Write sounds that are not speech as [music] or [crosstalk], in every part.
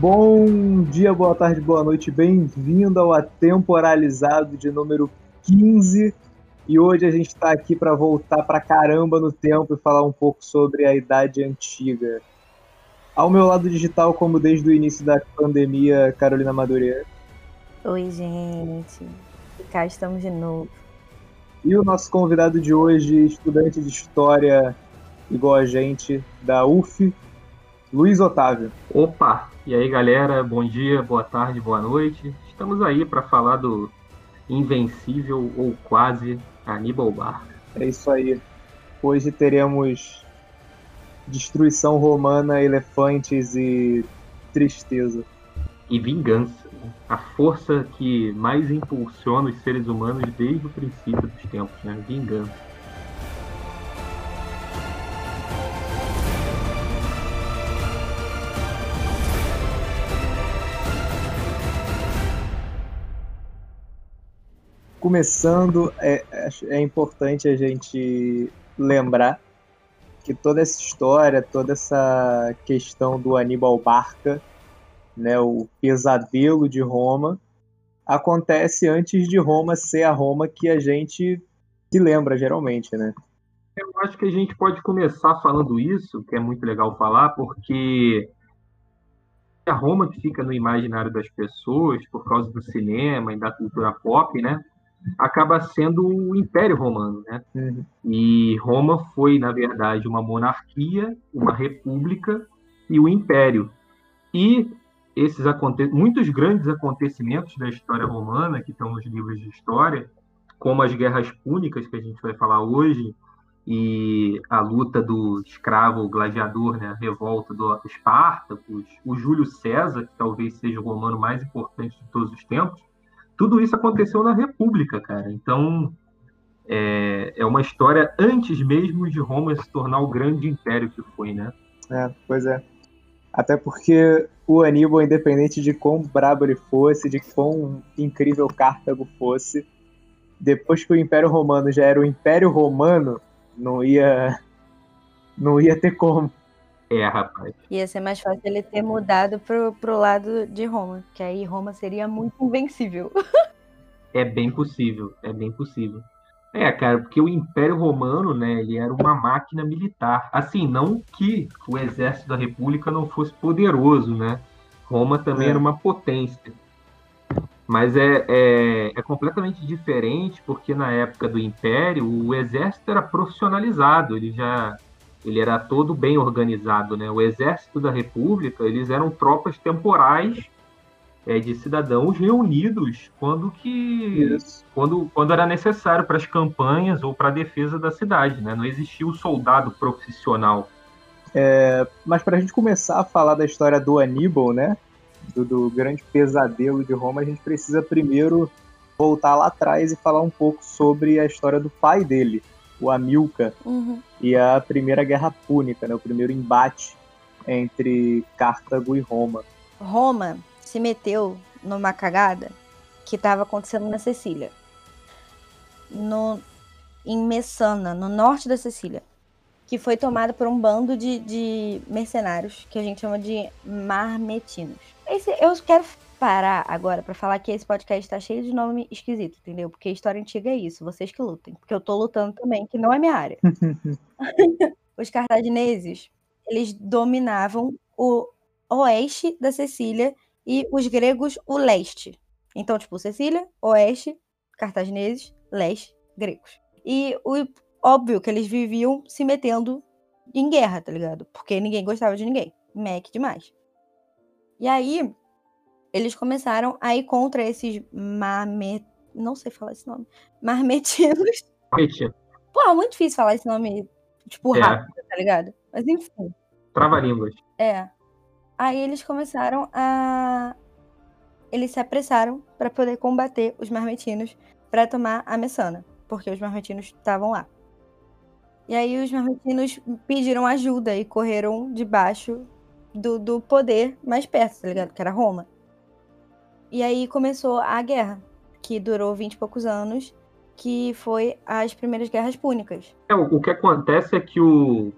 Bom dia, boa tarde, boa noite, bem-vindo ao Atemporalizado de número 15. E hoje a gente está aqui para voltar para caramba no tempo e falar um pouco sobre a Idade Antiga. Ao meu lado digital, como desde o início da pandemia, Carolina Madureira. Oi, gente. Cá estamos de novo. E o nosso convidado de hoje, estudante de História igual a gente, da UF, Luiz Otávio. Opa! E aí, galera? Bom dia, boa tarde, boa noite. Estamos aí para falar do invencível ou quase Aníbal Barca. É isso aí. Hoje teremos destruição romana, elefantes e tristeza. E vingança. Né? A força que mais impulsiona os seres humanos desde o princípio dos tempos, né? Vingança. Começando, é, é importante a gente lembrar que toda essa história, toda essa questão do Aníbal Barca, né, o pesadelo de Roma, acontece antes de Roma ser a Roma que a gente se lembra geralmente, né? Eu acho que a gente pode começar falando isso, que é muito legal falar, porque a Roma que fica no imaginário das pessoas por causa do cinema e da cultura pop, né? Acaba sendo o Império Romano, né? Uhum. E Roma foi, na verdade, uma monarquia, uma república e o Império. E esses muitos grandes acontecimentos da história romana que estão nos livros de história, como as guerras púnicas que a gente vai falar hoje e a luta do escravo gladiador, né, a revolta do Espartacus, o Júlio César, que talvez seja o romano mais importante de todos os tempos, tudo isso aconteceu na República, cara. Então, é, é uma história antes mesmo de Roma se tornar o grande império que foi, né? É, pois é. Até porque o Aníbal, independente de quão brabo ele fosse, de quão incrível Cartago fosse, depois que o Império Romano já era o Império Romano, não ia não ia ter como. É, rapaz. Ia ser mais fácil ele ter mudado pro, pro lado de Roma, que aí Roma seria muito invencível. [laughs] é bem possível, é bem possível. É, cara, porque o Império Romano, né, ele era uma máquina militar. Assim, não que o exército da República não fosse poderoso, né? Roma também é. era uma potência. Mas é, é, é, completamente diferente, porque na época do Império, o exército era profissionalizado, ele já ele era todo bem organizado, né? O exército da República, eles eram tropas temporais é, de cidadãos reunidos quando que quando, quando era necessário para as campanhas ou para a defesa da cidade, né? Não existia o soldado profissional. É, mas para a gente começar a falar da história do Aníbal, né? Do, do grande pesadelo de Roma, a gente precisa primeiro voltar lá atrás e falar um pouco sobre a história do pai dele, o Amilcar uhum. e a Primeira Guerra Púnica, né, o primeiro embate entre Cartago e Roma. Roma se meteu numa cagada que estava acontecendo na Sicília. No, em Messana, no norte da Sicília, que foi tomada por um bando de, de mercenários que a gente chama de marmetinos. Esse, eu quero parar agora para falar que esse podcast tá cheio de nome esquisito, entendeu? Porque história antiga é isso, vocês que lutem. Porque eu tô lutando também, que não é minha área. [laughs] Os cartagineses, eles dominavam o oeste da Sicília e os gregos o leste. Então, tipo, Sicília, oeste, cartagineses, leste, gregos. E o óbvio que eles viviam se metendo em guerra, tá ligado? Porque ninguém gostava de ninguém. Mac demais. E aí, eles começaram a ir contra esses marmet... Não sei falar esse nome. Marmetinos. Marmetino. Pô, é muito difícil falar esse nome, tipo, é. rápido, tá ligado? Mas enfim. Trava-línguas. É. Aí eles começaram a... Eles se apressaram para poder combater os marmetinos para tomar a Messana, porque os marmetinos estavam lá. E aí os marmetinos pediram ajuda e correram debaixo do, do poder mais perto, tá ligado? Que era Roma. E aí começou a guerra, que durou vinte e poucos anos, que foi as primeiras guerras púnicas. É, o que acontece é que o,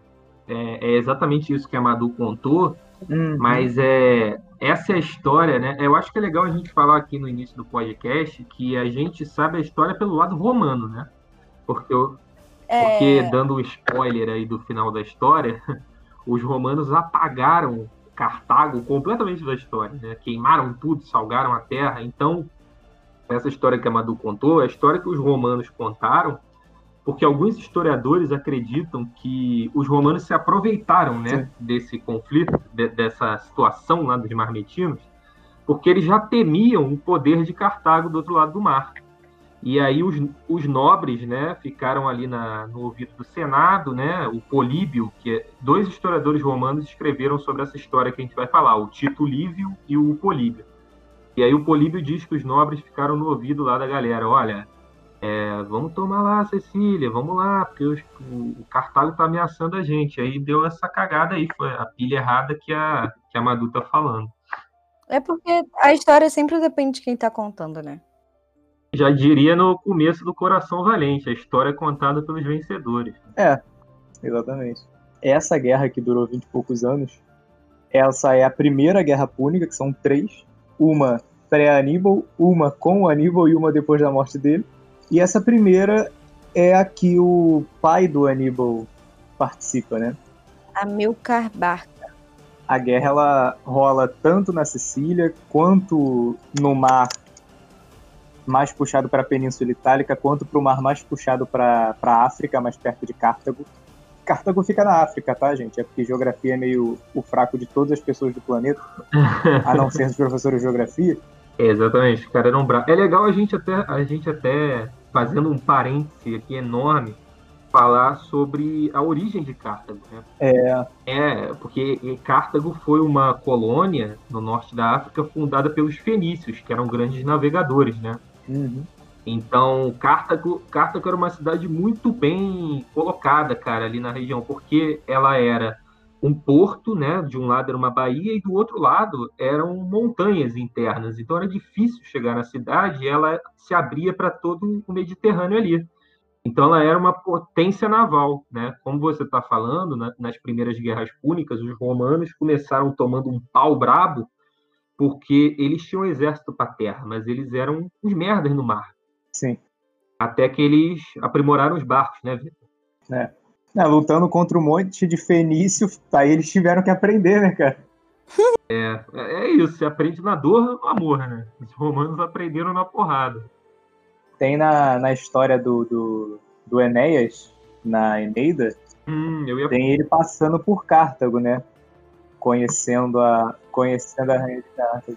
é, é exatamente isso que a Madu contou, Uhum. Mas é, essa é a história, né? Eu acho que é legal a gente falar aqui no início do podcast que a gente sabe a história pelo lado romano, né? Porque, eu, é... porque dando o um spoiler aí do final da história, [laughs] os romanos apagaram Cartago completamente da história, né? Queimaram tudo, salgaram a terra. Então, essa história que a Madu contou, é a história que os romanos contaram, porque alguns historiadores acreditam que os romanos se aproveitaram, né, desse conflito, de, dessa situação lá dos marmetinos, porque eles já temiam o poder de Cartago do outro lado do mar. E aí os, os nobres, né, ficaram ali na, no ouvido do Senado, né, o Políbio, que é, dois historiadores romanos escreveram sobre essa história que a gente vai falar, o Tito Lívio e o Políbio. E aí o Políbio diz que os nobres ficaram no ouvido lá da galera, olha, é, vamos tomar lá, Cecília, vamos lá, porque os, o, o, Cartago tá ameaçando a gente. Aí deu essa cagada aí, foi a pilha errada que a, que a Madu tá falando. É porque a história sempre depende de quem tá contando, né? Já diria no começo do Coração Valente, a história é contada pelos vencedores. É, exatamente. Essa guerra que durou 20 e poucos anos, essa é a primeira guerra púnica, que são três. Uma pré-Aníbal, uma com o Aníbal e uma depois da morte dele. E essa primeira é a que o pai do Aníbal participa, né? Amilcar Barca. A guerra ela rola tanto na Sicília quanto no mar mais puxado para a Península Itálica, quanto para o mar mais puxado para a África, mais perto de Cartago. Cartago fica na África, tá, gente? É porque geografia é meio o fraco de todas as pessoas do planeta, [laughs] a não ser os professores de geografia. É, exatamente, cara eram bravos. É legal a gente até, a gente até fazendo um parêntese aqui enorme, falar sobre a origem de Cartago. Né? É. É, porque Cartago foi uma colônia no norte da África fundada pelos fenícios, que eram grandes navegadores, né? Uhum. Então, Cartago, Cartago era uma cidade muito bem colocada, cara, ali na região, porque ela era um porto, né? De um lado era uma baía e do outro lado eram montanhas internas. Então era difícil chegar na cidade e ela se abria para todo o Mediterrâneo ali. Então ela era uma potência naval, né? Como você está falando, né? nas primeiras guerras púnicas, os romanos começaram tomando um pau brabo porque eles tinham um exército para terra, mas eles eram uns merdas no mar. Sim. Até que eles aprimoraram os barcos, né, Vitor? É. é. Lutando contra um monte de fenício, aí eles tiveram que aprender, né, cara? É, é isso, você aprende na dor no amor, né? Os romanos aprenderam na porrada. Tem na, na história do, do, do Enéas, na Eneida, hum, ia... tem ele passando por Cartago, né? Conhecendo a, conhecendo a rainha de Cartago.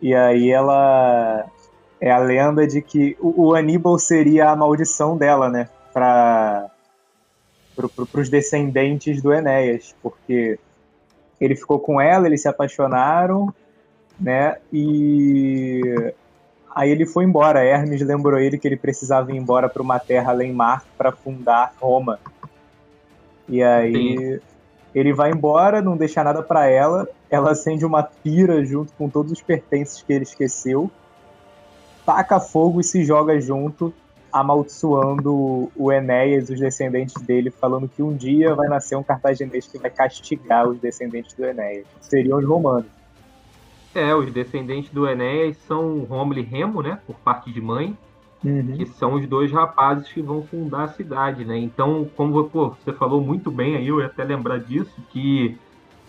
E aí ela é a lenda de que o, o Aníbal seria a maldição dela, né? Para pro, pro, os descendentes do Enéas, porque ele ficou com ela, eles se apaixonaram, né? E aí ele foi embora. Hermes lembrou ele que ele precisava ir embora para uma terra além mar para fundar Roma. E aí Sim ele vai embora, não deixa nada para ela. Ela acende uma pira junto com todos os pertences que ele esqueceu, taca fogo e se joga junto, amaldiçoando o Enéas, os descendentes dele, falando que um dia vai nascer um cartaginês que vai castigar os descendentes do Enéas. Seriam os romanos. É, os descendentes do Enéas são Romulo e Remo, né, por parte de mãe, uhum. que são os dois rapazes que vão fundar a cidade, né? Então, como pô, você falou muito bem aí, eu ia até lembrar disso, que,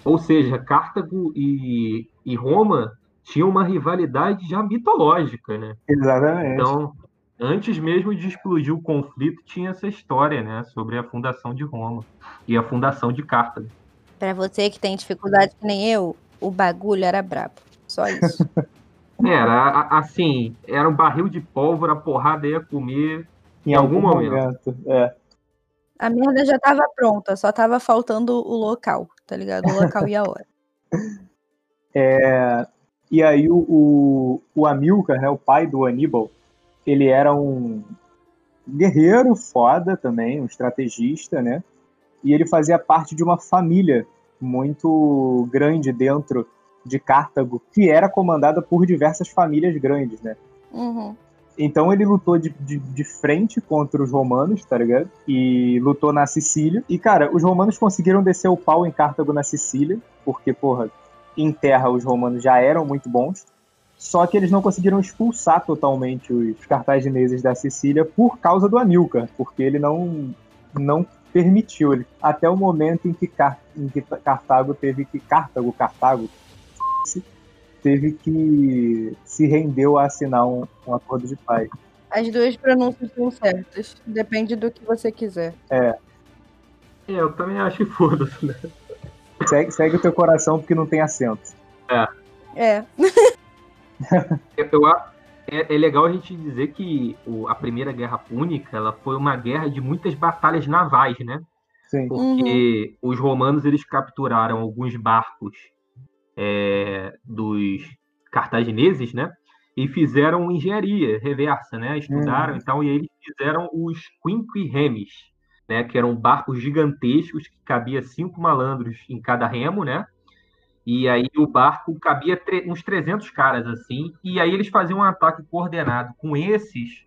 ou seja, Cartago e, e Roma tinham uma rivalidade já mitológica, né? Exatamente. Então, antes mesmo de explodir o conflito, tinha essa história, né, sobre a fundação de Roma e a fundação de Cartago. Para você que tem dificuldade que nem eu, o bagulho era brabo. Só isso. [laughs] Era, assim, era um barril de pólvora, a porrada ia comer em, em algum, algum, momento. momento. É. A merda já tava pronta, só tava faltando o local, tá ligado? O local e a hora. [laughs] É, e aí o, o, o Amilcar, né, o pai do Aníbal, ele era um guerreiro foda também, um estrategista, né? E ele fazia parte de uma família muito grande dentro de Cartago, que era comandada por diversas famílias grandes, né? Uhum. Então ele lutou de, de, de, frente contra os romanos, tá ligado? E lutou na Sicília. E, cara, os romanos conseguiram descer o pau em Cartago na Sicília, porque, porra, em terra os romanos já eram muito bons, só que eles não conseguiram expulsar totalmente os cartagineses da Sicília por causa do Amilcar, porque ele não, não permitiu, ele, até o momento em que, Car, em que Cartago teve que. Cartago, Cartago, teve que se rendeu a assinar um, um acordo de paz. As duas pronúncias são certas. Depende do que você quiser. É. É, eu também acho que foda-se, né? Segue, segue o teu coração porque não tem acento. É. É. [laughs] Eu, eu a- é, é legal a gente dizer que o- a Primeira Guerra Púnica ela foi uma guerra de muitas batalhas navais, né? Sim. Porque os romanos eles capturaram alguns barcos é, dos cartagineses, né? E fizeram engenharia reversa, né? Estudaram Uhum. então e eles fizeram os quinquiremes, né? Que eram barcos gigantescos que cabia cinco malandros em cada remo, né? E aí o barco cabia uns 300 caras assim, e aí eles faziam um ataque coordenado com esses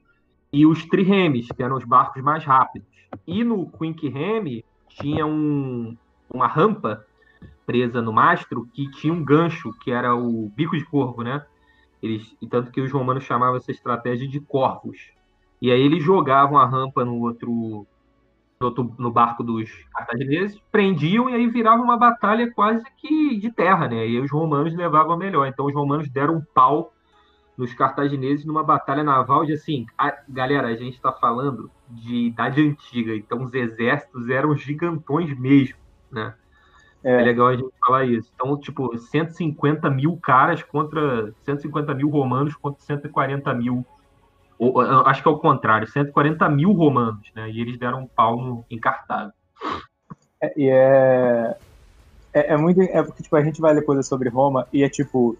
e os triremes, que eram os barcos mais rápidos. E no Quink Reme tinha um, uma rampa presa no mastro que tinha um gancho, que era o bico de corvo, né? Eles, e tanto que os romanos chamavam essa estratégia de corvos. E aí eles jogavam a rampa no outro, no, outro- no barco dos cartagineses, prendiam e aí virava uma batalha quase que de terra, né? E os romanos levavam a melhor. Então os romanos deram um pau nos cartagineses numa batalha naval de assim, a- galera, a gente está falando de idade antiga, então os exércitos eram gigantões mesmo, né? É. É. legal a gente falar isso. Então, tipo, 150 mil caras contra 150 mil romanos contra 140 mil. ou, acho que é o contrário, 140 mil romanos, né? E eles deram um pau no, em Cartago. É, e é, é. É muito. É porque, tipo, a gente vai ler coisa sobre Roma e é tipo.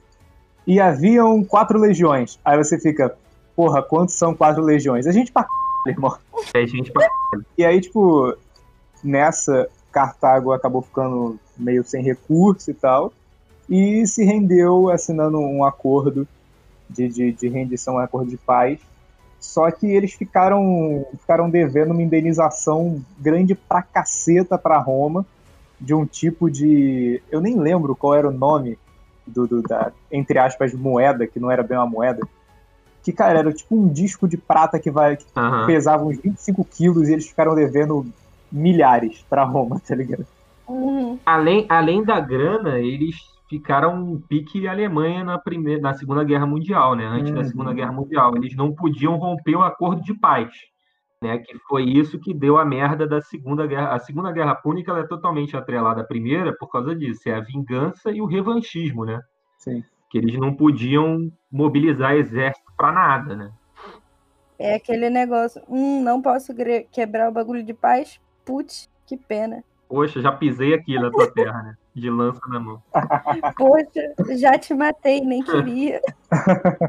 E haviam quatro legiões. Aí você fica, porra, quantos são quatro legiões? A gente pra c... irmão. É, gente, pra- E aí, tipo, nessa, Cartago acabou ficando meio sem recurso e tal, e se rendeu assinando um acordo de, de, de rendição, um acordo de paz. Só que eles ficaram, ficaram devendo uma indenização grande pra caceta pra Roma, de um tipo de. Eu nem lembro qual era o nome do, do- da, entre aspas, moeda, que não era bem uma moeda. Que, cara, era tipo um disco de prata que vai, que Aham. pesava uns 25 quilos e eles ficaram devendo milhares pra Roma, tá ligado? Uhum. além, além da grana, eles ficaram um pique Alemanha na primeira, na Segunda Guerra Mundial, né? Antes da Uhum. Segunda Guerra Mundial, eles não podiam romper o acordo de paz, né? Que foi isso que deu a merda da Segunda Guerra. A Segunda Guerra Púnica ela é totalmente atrelada à primeira por causa disso, é a vingança e o revanchismo, né? Sim. Que eles não podiam mobilizar exército para nada, né? É aquele negócio. Hum, não posso quebrar o bagulho de paz. Putz, que pena. Poxa, já pisei aqui na tua terra, né? De lança na mão. Poxa, já te matei, nem queria.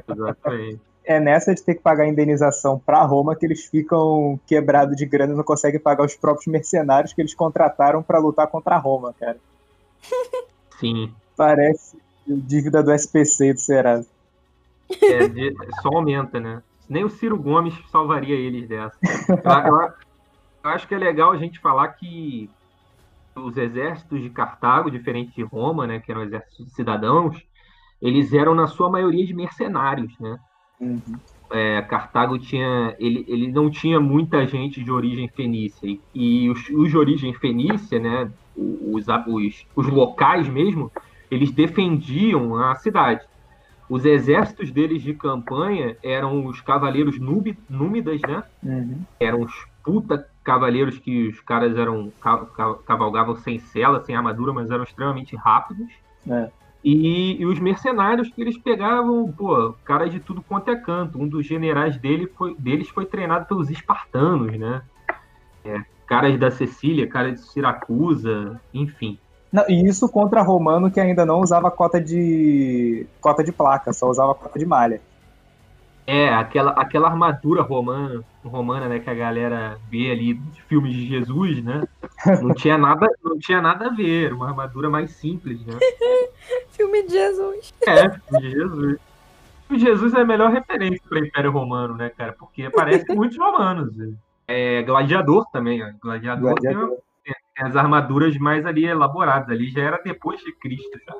Exatamente. É nessa de ter que pagar a indenização pra Roma que eles ficam quebrados de grana e não conseguem pagar os próprios mercenários que eles contrataram pra lutar contra a Roma, cara. Sim. Parece dívida do SPC e do Serasa. É, só aumenta, né? Nem o Ciro Gomes salvaria eles dessa. Eu, eu- eu acho que é legal a gente falar que os exércitos de Cartago, diferente de Roma, né, que eram exércitos de cidadãos, eles eram na sua maioria de mercenários, né? Uhum. É, Cartago tinha, ele, ele não tinha muita gente de origem fenícia e, e os, os de origem fenícia, né, os, os, os locais mesmo, eles defendiam a cidade. Os exércitos deles de campanha eram os cavaleiros núbi- númidas, né? Uhum. Eram os puta cavaleiros que os caras eram ca- ca- cavalgavam sem cela, sem armadura, mas eram extremamente rápidos. É. E, e os mercenários que eles pegavam, pô, caras de tudo quanto é canto. Um dos generais dele foi, deles foi treinado pelos espartanos, né? É, caras da Sicília, caras de Siracusa, enfim. Não, e isso contra romano que ainda não usava cota de cota de placa, só usava cota de malha. É, aquela, aquela armadura romana, romana, né, que a galera vê ali de filmes de Jesus, né? Não tinha nada, não tinha nada a ver, uma armadura mais simples, né? [laughs] Filme de Jesus. É, filme de Jesus. O Jesus é a melhor referência para o Império Romano, né, cara? Porque aparece muitos romanos. É Gladiador também, ó. Gladiador, Gladiador. tem as armaduras mais ali elaboradas. Ali já era depois de Cristo, já.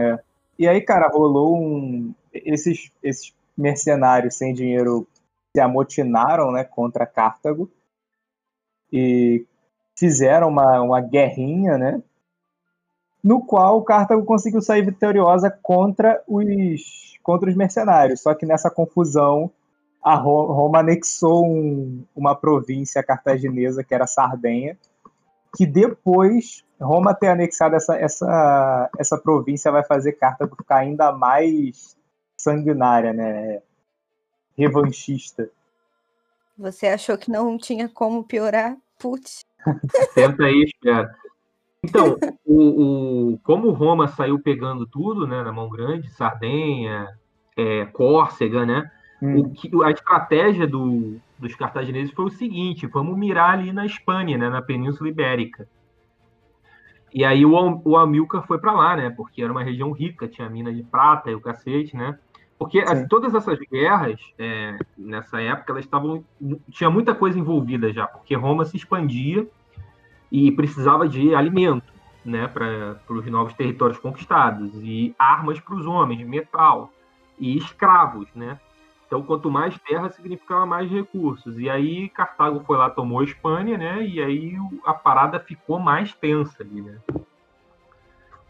É. E aí, cara, rolou um. Esses, esses mercenários sem dinheiro se amotinaram né, contra Cartago e fizeram uma, uma guerrinha, né? No qual Cartago conseguiu sair vitoriosa contra os, contra os mercenários. Só que nessa confusão, a Roma anexou um, uma província cartaginesa, que era Sardenha, que depois Roma ter anexado essa, essa, essa província vai fazer Cartago ficar ainda mais sanguinária, né? Revanchista. Você achou que não tinha como piorar? Putz. [laughs] Tenta aí, espera. Então, o, o, como Roma saiu pegando tudo né, na mão grande, Sardenha, é, Córcega, né? Hum. O que, a estratégia do, dos cartagineses foi o seguinte: vamos mirar ali na Espanha, né, na Península Ibérica. E aí o, o Amilcar foi para lá, né? Porque era uma região rica, tinha mina de prata e o cacete, né? Porque todas essas guerras, é, nessa época, elas estavam. Tinha muita coisa envolvida já, porque Roma se expandia e precisava de alimento né, para os novos territórios conquistados, e armas para os homens, metal, e escravos. Né? Então, quanto mais terra, significava mais recursos. E aí, Cartago foi lá, tomou a Espanha, né? e aí a parada ficou mais tensa ali. Né?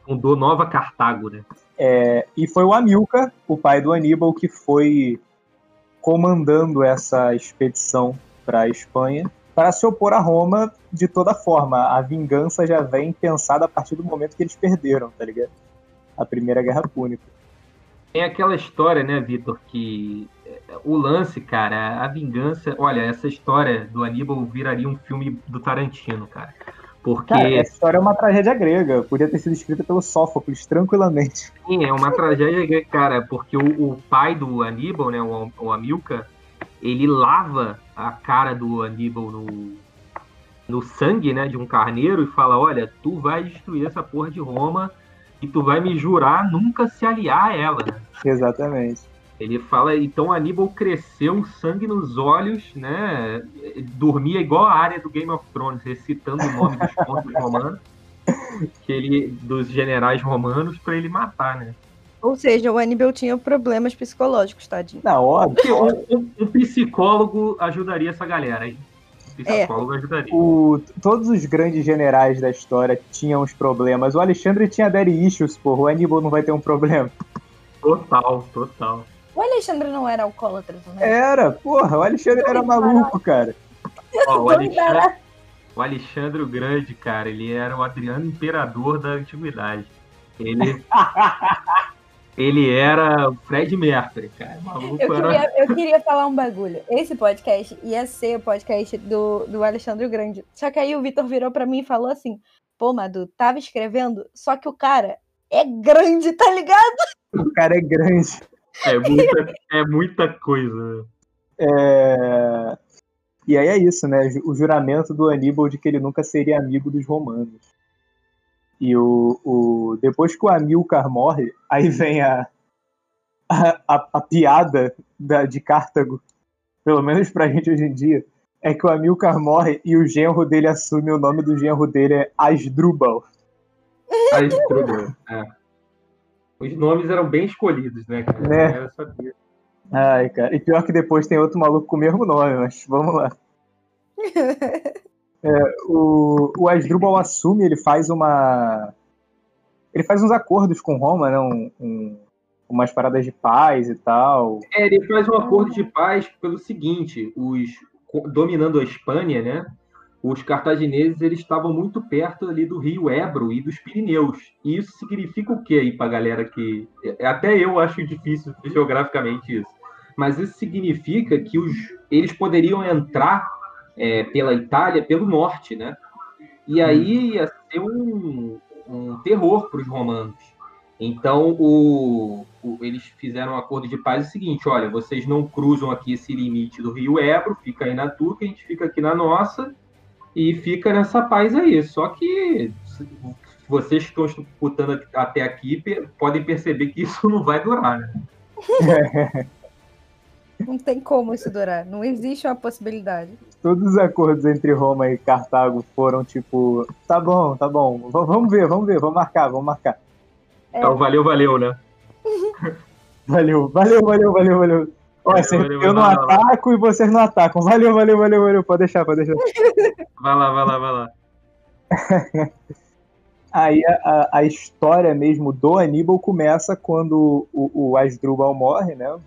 Fundou Nova Cartago, né? É, e foi o Amilcar, o pai do Aníbal, que foi comandando essa expedição para a Espanha para se opor a Roma de toda forma. A vingança já vem pensada a partir do momento que eles perderam, tá ligado? A Primeira Guerra Púnica. Tem aquela história, né, Vitor, que é, o lance, cara, a vingança. Olha, essa história do Aníbal viraria um filme do Tarantino, cara. Porque... Cara, essa história é uma tragédia grega. Podia ter sido escrita pelo Sófocles, tranquilamente. Sim, é uma tragédia grega, cara, porque o, o pai do Aníbal, né, o, o Amilcar, ele lava a cara do Aníbal no, no sangue, né, de um carneiro e fala, olha, tu vai destruir essa porra de Roma e tu vai me jurar nunca se aliar a ela. Exatamente. Ele fala, então Aníbal cresceu sangue nos olhos, né? Dormia igual a área do Game of Thrones, recitando o nome dos pontos romanos, que ele, dos generais romanos, para ele matar, né? Ou seja, o Aníbal tinha problemas psicológicos, tadinho. Não, óbvio. Um, um, um psicólogo ajudaria essa galera, hein? Um psicólogo é. ajudaria. O, todos os grandes generais da história tinham os problemas. O Alexandre tinha daddy issues, porra. O Aníbal não vai ter um problema. Total, total. O Alexandre não era alcoólatra também? Era, porra, o Alexandre era maluco, cara. Ó, o, Alexandre, o Alexandre o Grande, cara, ele era o Adriano Imperador da Antiguidade. Ele. [laughs] ele era o Fred Mercury, cara. Maluco eu, queria, era... eu queria falar um bagulho. Esse podcast ia ser o podcast do, do Alexandre o Grande. Só que aí o Vitor virou pra mim e falou assim: pô, Madu, tava escrevendo, só que o cara é grande, tá ligado? O cara é grande. É muita, é muita coisa. É... E aí é isso, né? O juramento do Aníbal de que ele nunca seria amigo dos romanos. E o, o... depois que o Amilcar morre, aí vem a, a, a, a piada da, de Cartago, pelo menos pra gente hoje em dia, é que o Amilcar morre e o genro dele assume o nome do genro dele é Asdrubal. Asdrubal, é. Os nomes eram bem escolhidos, né, cara? Né? Ai, cara. E pior que depois tem outro maluco com o mesmo nome, mas vamos lá. [laughs] é, o, o Asdrubal assume, ele faz uma. Ele faz uns acordos com Roma, né? Um, um, umas paradas de paz e tal. É, ele faz um acordo de paz pelo seguinte: os dominando a Espanha, né? Os cartagineses eles estavam muito perto ali do rio Ebro e dos Pirineus. E isso significa o que aí para a galera que é, até eu acho difícil geograficamente isso. Mas isso significa que os, eles poderiam entrar é, pela Itália pelo norte, né? E aí ia ser um, um terror para os romanos. Então o, o, eles fizeram um acordo de paz o seguinte: olha, vocês não cruzam aqui esse limite do rio Ebro, fica aí na que a gente fica aqui na nossa e fica nessa paz aí. Só que vocês que estão escutando até aqui podem perceber que isso não vai durar, né? [laughs] Não tem como isso durar. Não existe uma possibilidade. Todos os acordos entre Roma e Cartago foram tipo, tá bom, tá bom, vamos ver, vamos ver, vamos marcar, vamos marcar. É. o valeu, valeu, né? [laughs] valeu, valeu, valeu, valeu, valeu. Olha, eu não ataco e vocês não atacam. Valeu, valeu, valeu, valeu. Pode deixar, pode deixar. Vai lá, vai lá, vai lá. [laughs] Aí a, a, história mesmo do Aníbal começa quando o, o Asdrubal morre, né?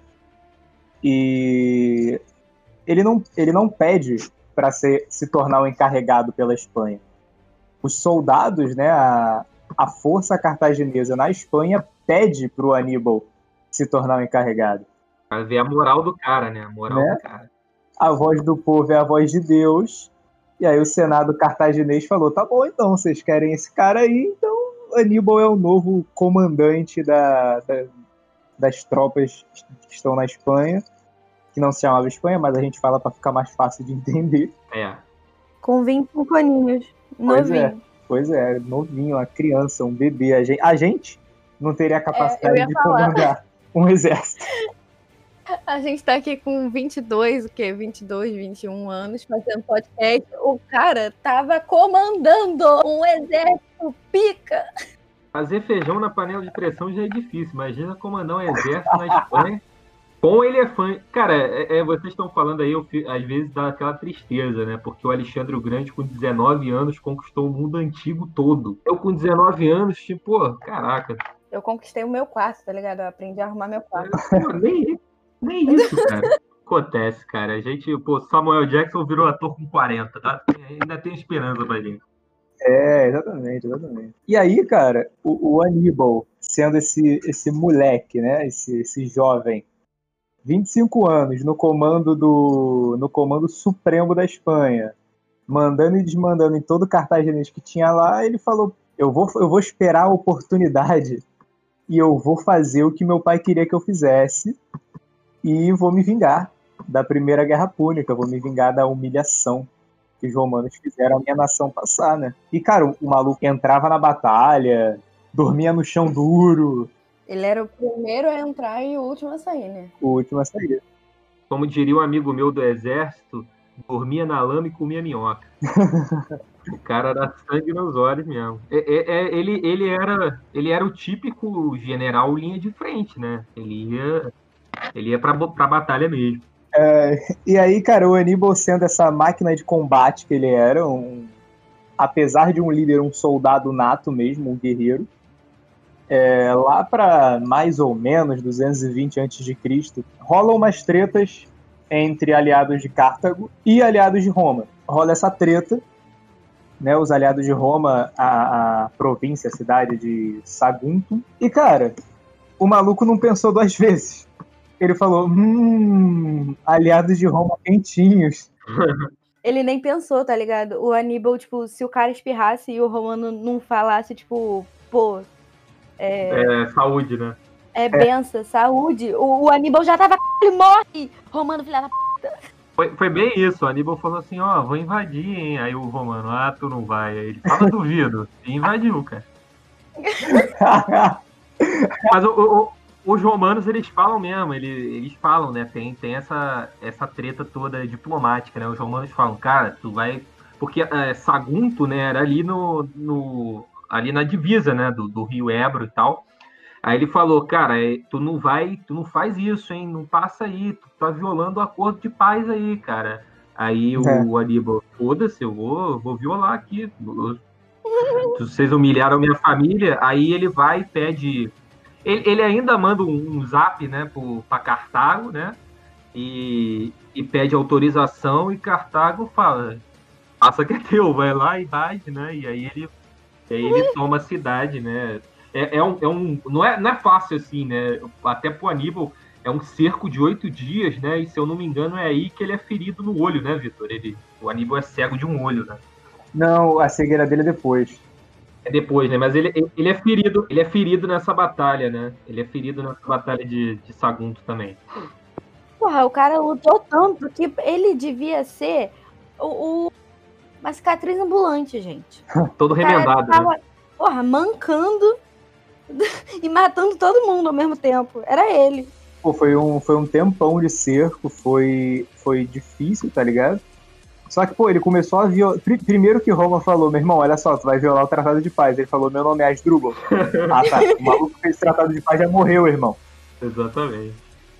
E ele não, ele não pede para se tornar o encarregado pela Espanha. Os soldados, né, a, a força cartaginesa na Espanha pede para o Aníbal se tornar o encarregado. Pra ver a moral do cara, né? A moral né? do cara. A voz do povo é a voz de Deus. E aí o Senado cartaginês falou: tá bom, então, vocês querem esse cara aí, então Aníbal é o novo comandante da, da, das tropas que estão na Espanha, que não se chamava Espanha, mas a gente fala para ficar mais fácil de entender. É. Com 25 aninhos. Novinho. Pois é, pois é, novinho, uma criança, um bebê. A gente, a gente não teria a capacidade é, de falar. comandar um [laughs] exército. A gente tá aqui com 22, o quê? 22, 21 anos fazendo podcast. O cara tava comandando um exército pica. Fazer feijão na panela de pressão já é difícil. Imagina comandar um exército na Espanha com elefante. Cara, é, é, vocês estão falando aí, eu, às vezes dá aquela tristeza, né? Porque o Alexandre o Grande, com 19 anos, conquistou o mundo antigo todo. Eu, com 19 anos, tipo, pô, caraca. Eu conquistei o meu quarto, tá ligado? Eu aprendi a arrumar meu quarto. Pô, nem, nem isso, cara. Acontece, cara. A gente, pô, Samuel Jackson virou ator com 40, tá? Ainda tem esperança pra gente. É, exatamente, exatamente. E aí, cara, o, o Aníbal, sendo esse, esse moleque, né? Esse, esse jovem, 25 anos, no comando do. no comando supremo da Espanha, mandando e desmandando em todo o cartaginês que tinha lá, ele falou: eu vou, eu vou esperar a oportunidade e eu vou fazer o que meu pai queria que eu fizesse e vou me vingar da Primeira Guerra Púnica, vou me vingar da humilhação que os romanos fizeram a minha nação passar, né? E, cara, o, maluco entrava na batalha, dormia no chão duro. Ele era o primeiro a entrar e o último a sair, né? O último a sair. Como diria um amigo meu do exército, dormia na lama e comia minhoca. [laughs] o cara era sangue nos olhos mesmo. É, é, é, ele, ele, era, ele era o típico general linha de frente, né? Ele ia ele ia pra, pra batalha mesmo. É, e aí, cara, o Aníbal sendo essa máquina de combate que ele era, um, apesar de um líder, um soldado nato mesmo, um guerreiro, é, lá para mais ou menos 220 a.C., rolam umas tretas entre aliados de Cartago e aliados de Roma. Rola essa treta, né, os aliados de Roma, a, a província, a cidade de Saguntum. E, cara, o maluco não pensou duas [laughs] vezes ele falou: hum, aliados de Roma quentinhos. [laughs] Ele nem pensou, tá ligado? O Aníbal, tipo, se o cara espirrasse e o Romano não falasse, tipo, pô. É, é saúde, né? É, é. benção, saúde. O, o, Aníbal já tava. Ele morre! Romano, filha da puta. Foi, foi bem isso. O Aníbal falou assim: ó, vou invadir, hein? Aí o Romano, ah, tu não vai. Aí ele fala, duvido. E [laughs] invadiu, cara. [laughs] Mas o, o, os romanos eles falam mesmo, eles, eles falam, né? Tem, tem essa, essa treta toda diplomática, né? Os romanos falam, cara, tu vai. Porque é, Sagunto, né, era ali no, no. ali na divisa, né? Do, do Rio Ebro e tal. Aí ele falou, cara, é, tu não vai, tu não faz isso, hein? Não passa aí, tu tá violando o acordo de paz aí, cara. Aí o, é. o Aníbal, foda-se, eu vou, vou violar aqui. Vocês humilharam minha família. Aí ele vai e pede ele, ele ainda manda um, um zap, né, para Cartago, né? E, e pede autorização e Cartago fala, passa que é teu, vai lá e bate, né? E aí ele, aí ele toma a cidade, né? É, é, um, é um não, é, não é fácil assim, né? Até pro Aníbal é um cerco de oito dias, né? E se eu não me engano é aí que ele é ferido no olho, né, Vitor? Ele, o Aníbal é cego de um olho, né? Não, a cegueira dele é depois. É depois, né? Mas ele, ele é ferido, ele é ferido nessa batalha, né? Ele é ferido nessa batalha de, de Sagunto também. Porra, o cara lutou tanto que ele devia ser o, o... uma cicatriz ambulante, gente. [laughs] Todo remendado, né? tava, né? Porra, mancando [laughs] e matando todo mundo ao mesmo tempo. Era ele. Pô, foi um, foi um tempão de cerco, foi, foi difícil, tá ligado? Só que, pô, ele começou a violar. Primeiro que Roma falou, meu irmão, olha só, tu vai violar o Tratado de Paz. Ele falou, meu nome é Asdrubal. [laughs] ah, tá. O maluco fez o Tratado de Paz já morreu, irmão. Exatamente.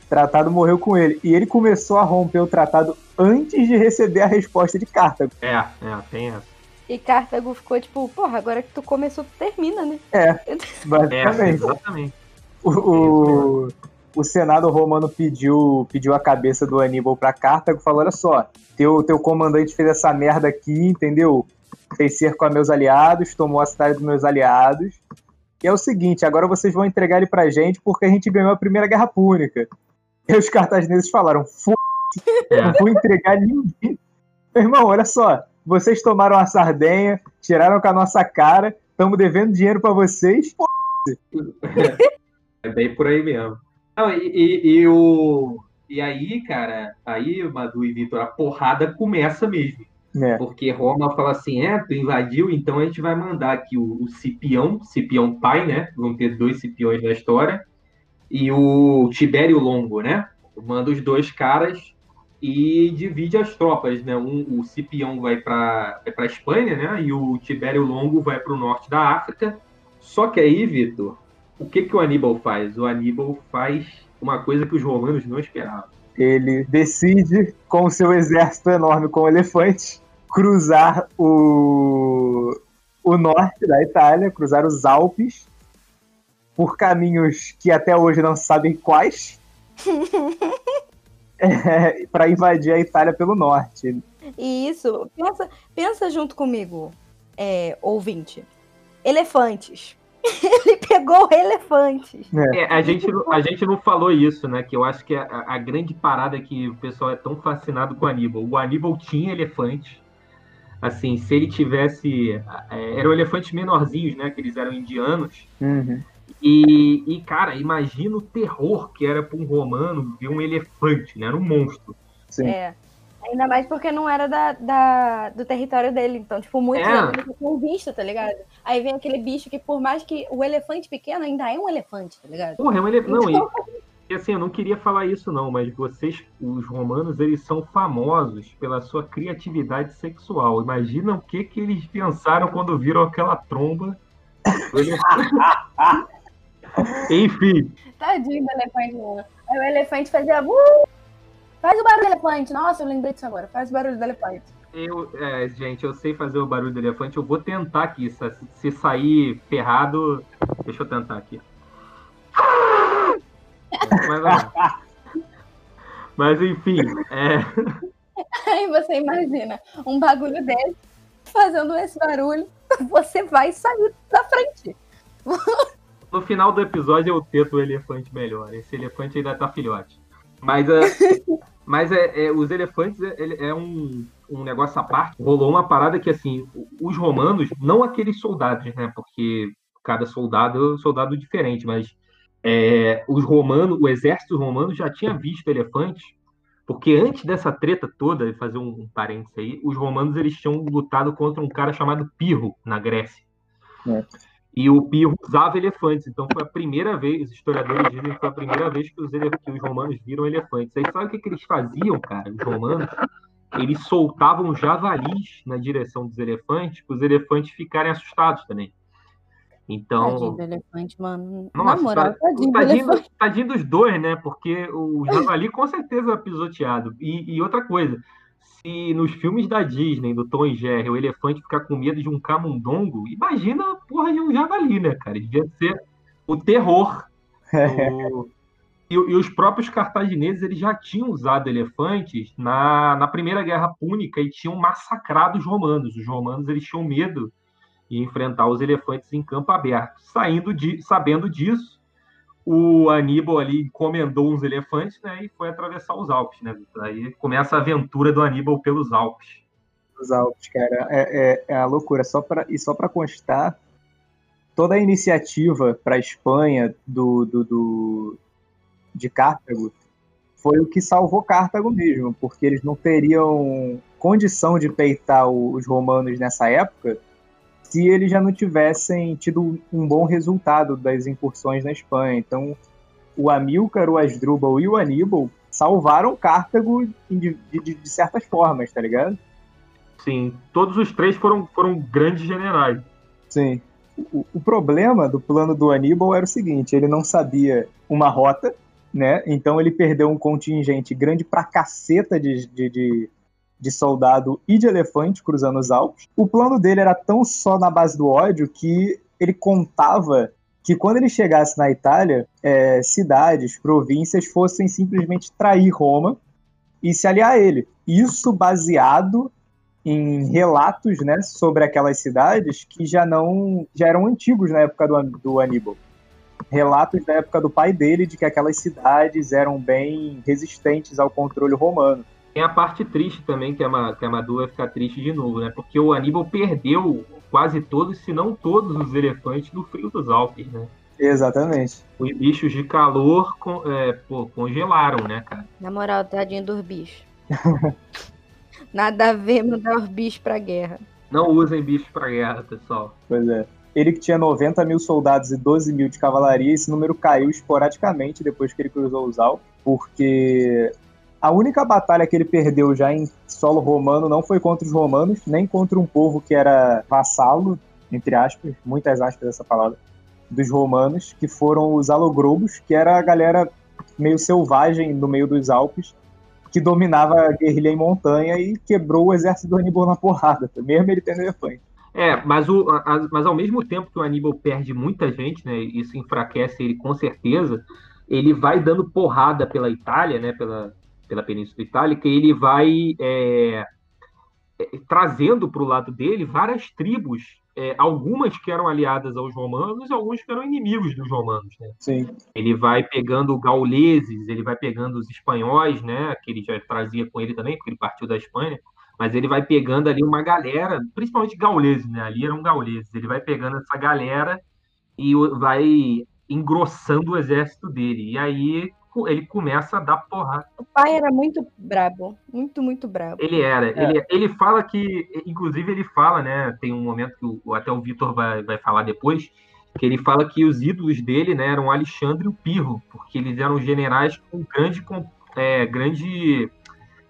O tratado morreu com ele. E ele começou a romper o tratado antes de receber a resposta de Cartago. É, é, tem essa. E Cartago ficou tipo, porra, agora que tu começou, tu termina, né? É, [laughs] basicamente. É, exatamente. O, o, o, Senado romano pediu, pediu a cabeça do Aníbal pra Cartago, falou, olha só, teu, teu comandante fez essa merda aqui, entendeu? Fez cerco a meus aliados, tomou a cidade dos meus aliados. E é o seguinte, agora vocês vão entregar ele pra gente porque a gente ganhou a Primeira Guerra Púnica. E os cartagineses falaram, f***, [laughs] é. não vou entregar ninguém. Meu irmão, olha só, vocês tomaram a Sardenha, tiraram com a nossa cara, estamos devendo dinheiro para vocês, f***. [laughs] É bem por aí mesmo. Não, e, e, e, o, e aí, cara, aí, Madu e Vitor, a porrada começa mesmo. É. Porque Roma fala assim: é, tu invadiu, então a gente vai mandar aqui o, o Cipião, Cipião pai, né? Vão ter dois Cipiões na história, e o Tibério Longo, né? Manda os dois caras e divide as tropas, né? Um, o Cipião vai para vai a Espanha, né? E o Tibério Longo vai para o norte da África. Só que aí, Vitor, o que, que o Aníbal faz? O Aníbal faz uma coisa que os romanos não esperavam. Ele decide, com o seu exército enorme com elefantes, cruzar o, o norte da Itália, cruzar os Alpes, por caminhos que até hoje não se sabem quais, [laughs] é, para invadir a Itália pelo norte. Isso, pensa, pensa junto comigo, é, ouvinte. Elefantes. [laughs] Ele pegou elefantes. É. é, a, gente, a gente não falou isso, né? Que eu acho que a, a, grande parada é que o pessoal é tão fascinado com o Aníbal. O Aníbal tinha elefantes. Assim, se ele tivesse. É, eram elefantes menorzinhos, né? Que eles eram indianos. Uhum. E, e, cara, imagina o terror que era para um romano ver um elefante, né? Era um monstro. Sim. É. Ainda mais porque não era da, da do território dele. Então, tipo, muitos é. não tinham visto, tá ligado? Aí vem aquele bicho que, por mais que o elefante pequeno, ainda é um elefante, tá ligado? Porra, é um elefante. Não, então... e, assim, eu não queria falar isso, não, mas vocês, os romanos, eles são famosos pela sua criatividade sexual. Imagina o que, que eles pensaram quando viram aquela tromba. [laughs] Enfim. Tadinho do elefante, mano. Aí o elefante fazia. Uh! Faz o barulho do elefante. Nossa, eu lembrei disso agora. Faz o barulho do elefante. Eu, é, gente, eu sei fazer o barulho do elefante. Eu vou tentar aqui. Se, se sair ferrado, deixa eu tentar aqui. Mas, Mas enfim, é... [laughs] Aí você imagina um bagulho desse fazendo esse barulho, você vai sair da frente. No final do episódio eu tento o elefante melhor. Esse elefante ainda tá filhote. Mas, é, [laughs] mas é, é, os elefantes é, é um, um negócio à parte. Rolou uma parada que, assim, os romanos, não aqueles soldados, né? Porque cada soldado é um soldado diferente, mas é, os romanos, o exército romano já tinha visto elefantes, porque antes dessa treta toda, fazer um, um parênteses aí, os romanos eles tinham lutado contra um cara chamado Pirro na Grécia. É. E o Pirro usava elefantes, então foi a primeira vez, os historiadores dizem que foi a primeira vez que os, que os romanos viram elefantes. Aí sabe o que, que eles faziam, cara, os romanos? Eles soltavam javalis na direção dos elefantes, para os elefantes ficarem assustados também. Então. Tadinho do elefante, mano. Nossa, Na moral, tadinho, tadinho, do tadinho, dos dois, né? Porque o javali com certeza é pisoteado. E, e outra coisa, se nos filmes da Disney, do Tom e Jerry, o elefante ficar com medo de um camundongo, imagina a porra de um javali, né, cara? Devia ser o terror. Do... e, e, os próprios cartagineses eles já tinham usado elefantes na, na Primeira Guerra Púnica e tinham massacrado os romanos. Os romanos eles tinham medo de enfrentar os elefantes em campo aberto. Saindo de, sabendo disso, o Aníbal ali encomendou uns elefantes, né, e foi atravessar os Alpes, né? Aí começa a aventura do Aníbal pelos Alpes. Os Alpes, cara, é, é, é a loucura. Só pra, e só para constar, toda a iniciativa para a Espanha do, do, do, de Cartago foi o que salvou Cartago mesmo, porque eles não teriam condição de peitar os romanos nessa época se eles já não tivessem tido um bom resultado das incursões na Espanha. Então, o Amílcar, o Asdrubal e o Aníbal salvaram Cartago de, de, de certas formas, tá ligado? Sim, todos os três foram, foram grandes generais. Sim. O, o problema do plano do Aníbal era o seguinte: ele não sabia uma rota, né? Então ele perdeu um contingente grande pra caceta de, de, de, de soldado e de elefante cruzando os Alpes. O plano dele era tão só na base do ódio que ele contava que quando ele chegasse na Itália, é, cidades, províncias fossem simplesmente trair Roma e se aliar a ele. Isso baseado em relatos né, sobre aquelas cidades que já não já eram antigos na época do, do Aníbal. Relatos da época do pai dele de que aquelas cidades eram bem resistentes ao controle romano. Tem a parte triste também, que a, que a Madu vai ficar triste de novo, né? Porque o Aníbal perdeu quase todos, se não todos, os elefantes do frio dos Alpes, né? Exatamente. Os bichos de calor é, pô, congelaram, né, cara? Na moral, tadinho dos bichos. [laughs] Nada a ver mandar os bichos pra guerra. Não usem bichos pra guerra, pessoal. Pois é. Ele que tinha 90 mil soldados e 12 mil de cavalaria, esse número caiu esporadicamente depois que ele cruzou os Alpes, porque a única batalha que ele perdeu já em solo romano não foi contra os romanos, nem contra um povo que era vassalo, entre aspas, muitas aspas essa palavra, dos romanos, que foram os alogrobos, que era a galera meio selvagem no meio dos Alpes, que dominava a guerrilha em montanha e quebrou o exército do Aníbal na porrada, [laughs] mesmo ele tendo elefante. É, mas, o, a, mas ao mesmo tempo que o Aníbal perde muita gente, né, isso enfraquece ele com certeza, ele vai dando porrada pela Itália, né, pela, pela Península Itálica, ele vai é, é, trazendo para o lado dele várias tribos é, algumas que eram aliadas aos romanos e algumas que eram inimigos dos romanos. Né? Sim. Ele vai pegando gauleses, ele vai pegando os espanhóis, né, que ele já trazia com ele também, porque ele partiu da Espanha, mas ele vai pegando ali uma galera, principalmente gauleses, né? Ali eram gauleses. Ele vai pegando essa galera e vai engrossando o exército dele. E aí ele começa a dar porrada. O pai era muito brabo, muito, muito brabo. Ele era. É. Ele, ele fala que, inclusive, ele fala, né? Tem um momento que o, até o Vitor vai, vai falar depois, que ele fala que os ídolos dele né, eram Alexandre e o Pirro, porque eles eram generais com grande, é, grande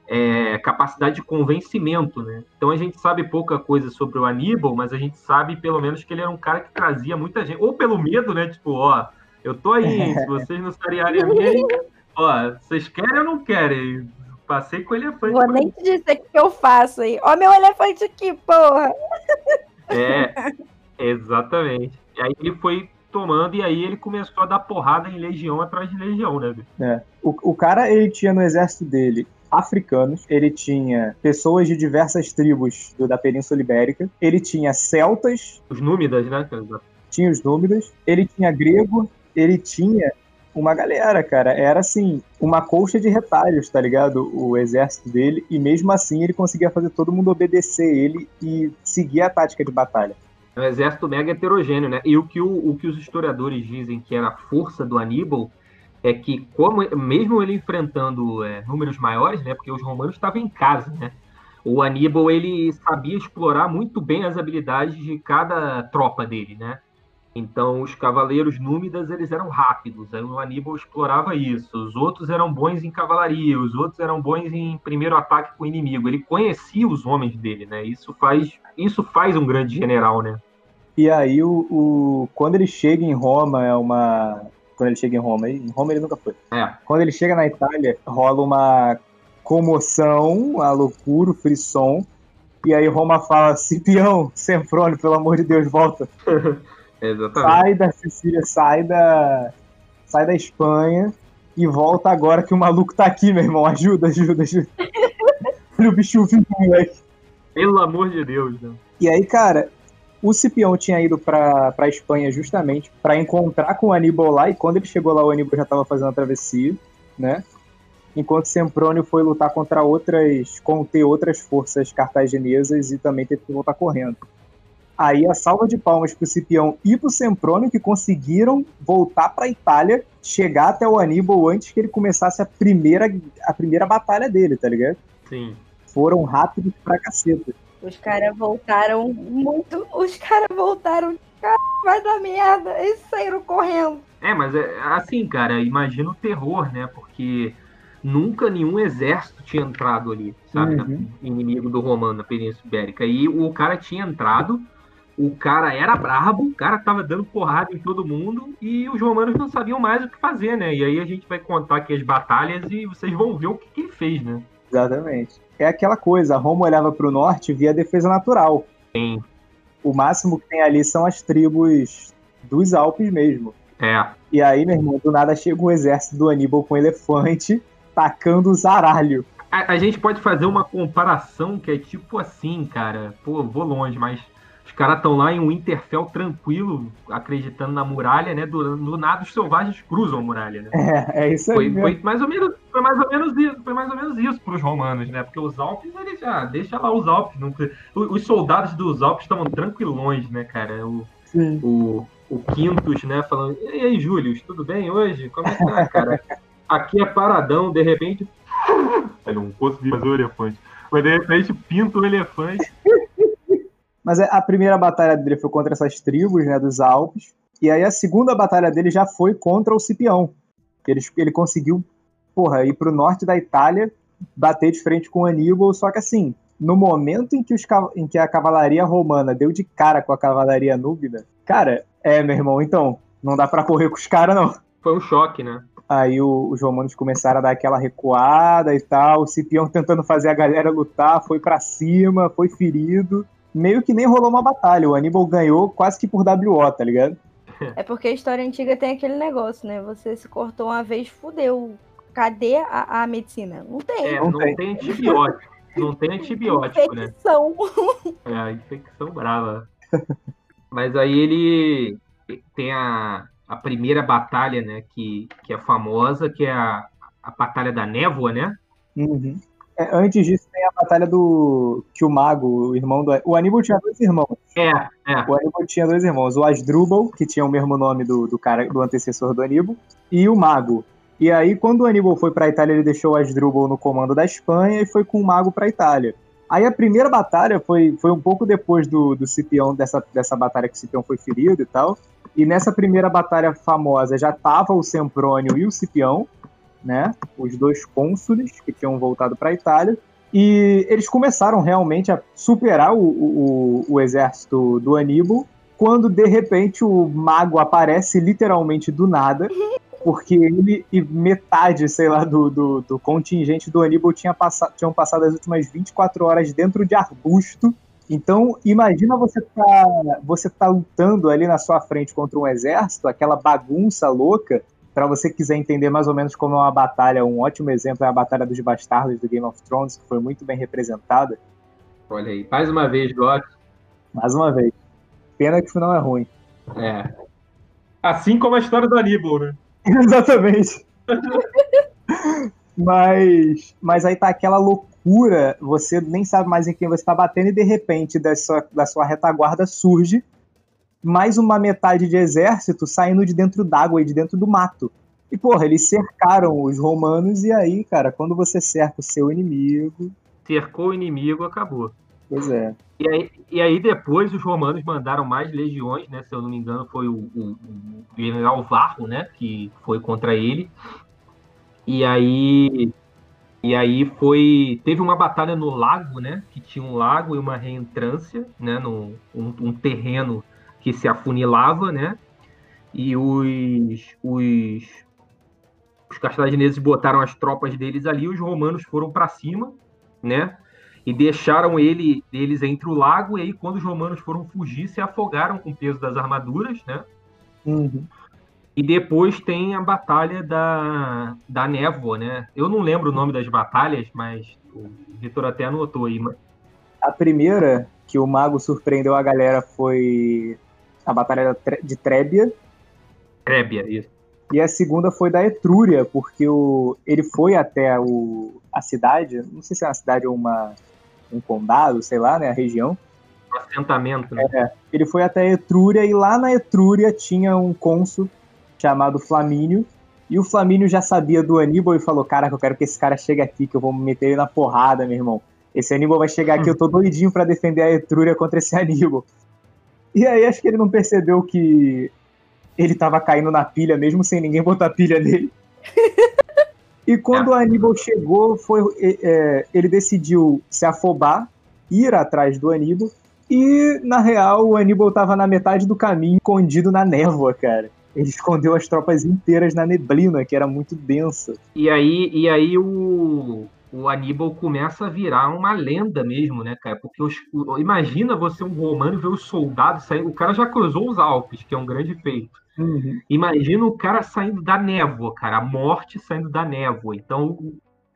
é, capacidade de convencimento, né? Então a gente sabe pouca coisa sobre o Aníbal, mas a gente sabe pelo menos que ele era um cara que trazia muita gente, ou pelo medo, né? Tipo, ó, eu tô aí, se [laughs] vocês não sarearem a minha, ó, vocês querem ou não querem? Passei com o elefante. Vou nem te dizer o que eu faço aí. Ó, meu elefante aqui, porra! É, exatamente. E aí ele foi tomando e aí ele começou a dar porrada em legião atrás de legião, né? É. O, o cara, ele tinha no exército dele africanos, ele tinha pessoas de diversas tribos do, da Península Ibérica, ele tinha celtas. Os númidas, né? Tinha os númidas, ele tinha grego, ele tinha uma galera, cara. Era assim, uma colcha de retalhos, tá ligado? O exército dele, e mesmo assim ele conseguia fazer todo mundo obedecer ele e seguir a tática de batalha. É um exército mega heterogêneo, né? E o que, o, o que os historiadores dizem que era a força do Aníbal é que, como mesmo ele enfrentando é, números maiores, né? Porque os romanos estavam em casa, né? O Aníbal ele sabia explorar muito bem as habilidades de cada tropa dele, né? Então, os cavaleiros númidas, eles eram rápidos, aí o Aníbal explorava isso. Os outros eram bons em cavalaria, os outros eram bons em primeiro ataque com o inimigo. Ele conhecia os homens dele, né? Isso faz, isso faz um grande general, né? E aí, o, o, quando ele chega em Roma, é uma... Quando ele chega em Roma, em Roma ele nunca foi. É. Quando ele chega na Itália, rola uma comoção, a loucura, o frisson. E aí Roma fala, Cipião, Semprone, pelo amor de Deus, volta. [laughs] Exatamente. Sai da Sicília, sai da, sai da Espanha e volta agora que o maluco tá aqui, meu irmão. Ajuda, ajuda, ajuda. [laughs] Olha o bicho vivo, moleque. Pelo amor de Deus, né? E aí, cara, o Cipião tinha ido pra, pra Espanha justamente para encontrar com o Aníbal lá, e quando ele chegou lá, o Aníbal já tava fazendo a travessia, né? Enquanto Semprônio foi lutar contra outras, conter outras forças cartaginesas e também teve que voltar correndo. Aí a salva de palmas pro Cipião e pro Semprônio que conseguiram voltar para a Itália, chegar até o Aníbal antes que ele começasse a primeira, a primeira batalha dele, tá ligado? Sim. Foram rápidos pra caceta. Os caras voltaram muito. Os caras voltaram. Cara, vai dar merda. Eles saíram correndo. É, mas é assim, cara, imagina o terror, né? Porque nunca nenhum exército tinha entrado ali, sabe? Uhum. inimigo do Romano na Península Ibérica. E o cara tinha entrado, o cara era brabo, o cara tava dando porrada em todo mundo e os romanos não sabiam mais o que fazer, né? E aí a gente vai contar aqui as batalhas e vocês vão ver o que, que ele fez, né? Exatamente. É aquela coisa, Roma olhava para o norte via defesa natural. Sim. O máximo que tem ali são as tribos dos Alpes mesmo. É. E aí, meu irmão, do nada chega um exército do Aníbal com elefante tacando zaralho. A, a, gente pode fazer uma comparação que é tipo assim, cara. Pô, vou longe, mas caras estão lá em um Interfell tranquilo, acreditando na muralha, né? Do, do nada os selvagens cruzam a muralha, né? É, é isso aí. Foi, foi, mais ou menos, foi mais ou menos isso, foi mais ou menos isso para os romanos, né? Porque os Alpes, eles já deixa lá os Alpes, não, os soldados dos Alpes estavam tranquilões, né, cara? O, Sim. o o Quintus, né, falando, e aí, Júlio, tudo bem hoje? Como é que tá, cara? [laughs] aqui é paradão, de repente. [laughs] Eu não consegui fazer o elefante. Mas de repente pinta o elefante. Mas é, a primeira batalha dele foi contra essas tribos, né, dos Alpes. E aí a segunda batalha dele já foi contra o Cipião. Ele, ele conseguiu, porra, ir pro norte da Itália, bater de frente com o Aníbal, só que assim, no momento em que, os, em que a cavalaria romana deu de cara com a cavalaria núbida, cara, é, meu irmão, então, não dá para correr com os caras, não. Foi um choque, né? Aí o, os romanos começaram a dar aquela recuada e tal. O Cipião tentando fazer a galera lutar, foi para cima, foi ferido. Meio que nem rolou uma batalha. O Aníbal ganhou quase que por WO, tá ligado? É porque a história antiga tem aquele negócio, né? Você se cortou uma vez, fudeu. Cadê a, a medicina? Não tem. É, não, não tem. tem antibiótico. Não tem antibiótico, infecção. né? É, a infecção brava. Mas aí ele tem a, a primeira batalha, né, que, que é famosa, que é a, a Batalha da Névoa, né? Uhum. É, antes disso tem a batalha do que o mago, o irmão do o Aníbal tinha dois irmãos. É, é. O Aníbal tinha dois irmãos, o Asdrubal, que tinha o mesmo nome do, do cara do antecessor do Aníbal, e o mago. E aí quando o Aníbal foi para a Itália, ele deixou o Asdrubal no comando da Espanha e foi com o mago para a Itália. Aí a primeira batalha foi, foi um pouco depois do, do Cipião, dessa, dessa batalha que o Cipião foi ferido e tal. E nessa primeira batalha famosa já tava o Semprônio e o Cipião, né? Os dois cônsules que tinham voltado para a Itália. E eles começaram realmente a superar o, o, o exército do Aníbal, quando de repente o mago aparece literalmente do nada, porque ele e metade, sei lá, do, do, do contingente do Aníbal tinha passado, tinham passado as últimas 24 horas dentro de arbusto então, imagina você tá, você tá lutando ali na sua frente contra um exército, aquela bagunça louca. Para você quiser entender mais ou menos como é uma batalha, um ótimo exemplo é a Batalha dos Bastardos do Game of Thrones, que foi muito bem representada. Olha aí, mais uma vez, gosto. Mais uma vez. Pena que o final é ruim. É. Assim como a história do Aníbal, né? [laughs] Exatamente. mas, mas aí tá aquela loucura você nem sabe mais em quem você está batendo, e de repente da sua, da sua retaguarda surge mais uma metade de exército saindo de dentro d'água e de dentro do mato. E, porra, eles cercaram os romanos, e aí, cara, quando você cerca o seu inimigo. Cercou o inimigo, acabou. Pois é. E aí, e aí depois os romanos mandaram mais legiões, né? Se eu não me engano, foi o, o, o general Varro, né? Que foi contra ele. E aí e aí foi. Teve uma batalha no lago, né? Que tinha um lago e uma reentrância, né? No, um, um terreno que se afunilava, né? E os, os, os cartagineses botaram as tropas deles ali, os romanos foram para cima, né? E deixaram ele, eles entre o lago, e aí quando os romanos foram fugir, se afogaram com o peso das armaduras, né? Uhum. E depois tem a batalha da, da névoa, né? Eu não lembro o nome das batalhas, mas o Vitor até anotou aí. Mas... A primeira que o mago surpreendeu a galera foi a batalha de Trébia. Trébia, isso. E a segunda foi da Etrúria, porque o, ele foi até o, a cidade, não sei se é uma cidade ou uma, um condado, sei lá, né, a região. Um assentamento, né? É, ele foi até a Etrúria e lá na Etrúria tinha um cônsul chamado Flamínio. E o Flamínio já sabia do Aníbal e falou: Cara, eu quero que esse cara chegue aqui, que eu vou me meter ele na porrada, meu irmão. Esse Aníbal vai chegar aqui, eu tô doidinho para defender a Etrúria contra esse Aníbal. E aí acho que ele não percebeu que ele tava caindo na pilha, mesmo sem ninguém botar pilha nele. E quando é. o Aníbal chegou, foi, é, ele decidiu se afobar, ir atrás do Aníbal. E, na real, o Aníbal estava na metade do caminho, escondido na névoa, cara. Ele escondeu as tropas inteiras na neblina, que era muito densa. E aí, e aí o, o Aníbal começa a virar uma lenda mesmo, né, cara? Porque os, imagina você um romano ver os soldados saindo. O cara já cruzou os Alpes, que é um grande feito. Uhum. Imagina o cara saindo da névoa, cara, a morte saindo da névoa. Então,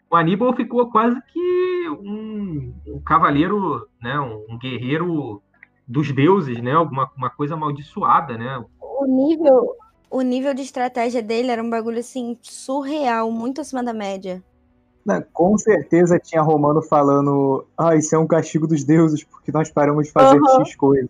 o Aníbal ficou quase que um, um cavaleiro, né, um, um, guerreiro dos deuses, né, alguma uma coisa amaldiçoada, né? O nível, o nível de estratégia dele era um bagulho assim surreal, muito acima da média. Com certeza tinha Romano falando: Ah, isso é um castigo dos deuses, porque nós paramos de fazer uhum. X coisa.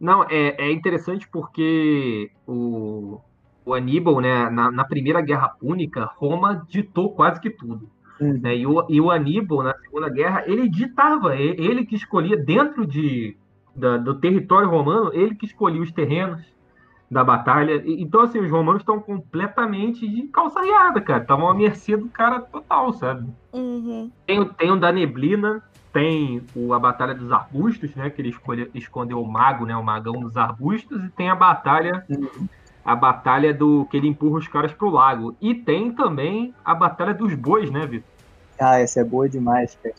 Não, é, é interessante porque o, o Aníbal, né, na, na Primeira Guerra Púnica, Roma ditou quase que tudo. Uhum. Né? E, o, e o Aníbal, na Segunda Guerra, ele ditava, ele que escolhia dentro de, da, do território romano, ele que escolhia os terrenos, da batalha. Então, assim, os romanos estão completamente de calça riada, cara. Estavam à mercê do cara total, sabe? Uhum. Tem, tem o da neblina, tem o, a batalha dos arbustos, né? Que ele escolhe, escondeu o mago, né? O magão dos arbustos, e tem a batalha. Uhum. A batalha do que ele empurra os caras pro lago. E tem também a batalha dos bois, né, Vitor? Ah, essa é boa demais, cara.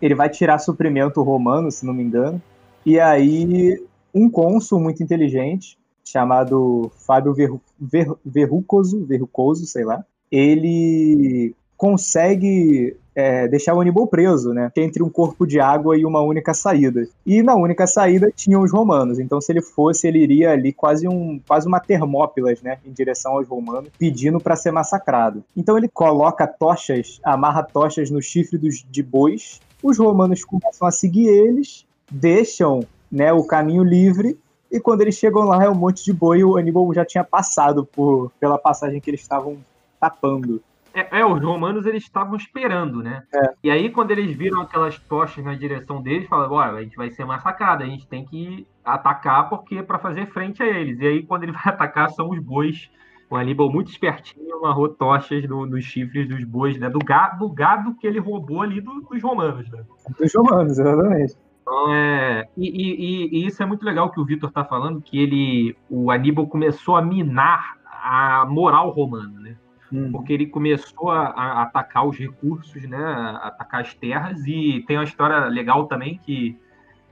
Ele vai tirar suprimento romano, se não me engano. E aí, um cônsul muito inteligente chamado Fábio Verru, Ver, Verrucoso, Verrucoso, sei lá, ele consegue é, deixar o Aníbal preso, né? Entre um corpo de água e uma única saída. E na única saída tinham os romanos. Então, se ele fosse, ele iria ali quase, um, quase uma termópilas, né? Em direção aos romanos, pedindo para ser massacrado. Então, ele coloca tochas, amarra tochas no chifre dos, de bois. Os romanos começam a seguir eles, deixam né, o caminho livre e quando eles chegam lá, é um monte de boi. O Aníbal já tinha passado por, pela passagem que eles estavam tapando. É, é, os romanos eles estavam esperando, né? É. E aí, quando eles viram aquelas tochas na direção deles, falaram: olha, a gente vai ser massacrado, a gente tem que atacar porque para fazer frente a eles. E aí, quando ele [laughs] vai atacar, são os bois. O Aníbal, muito espertinho, amarrou tochas no, nos chifres dos bois, né? Do gado, do gado que ele roubou ali do, dos romanos, né? Dos romanos, exatamente. Então, é, e, e, e, isso é muito legal que o Vitor está falando, que ele, o Aníbal começou a minar a moral romana, né? Hum. Porque ele começou a, a, atacar os recursos, né? A atacar as terras, e tem uma história legal também que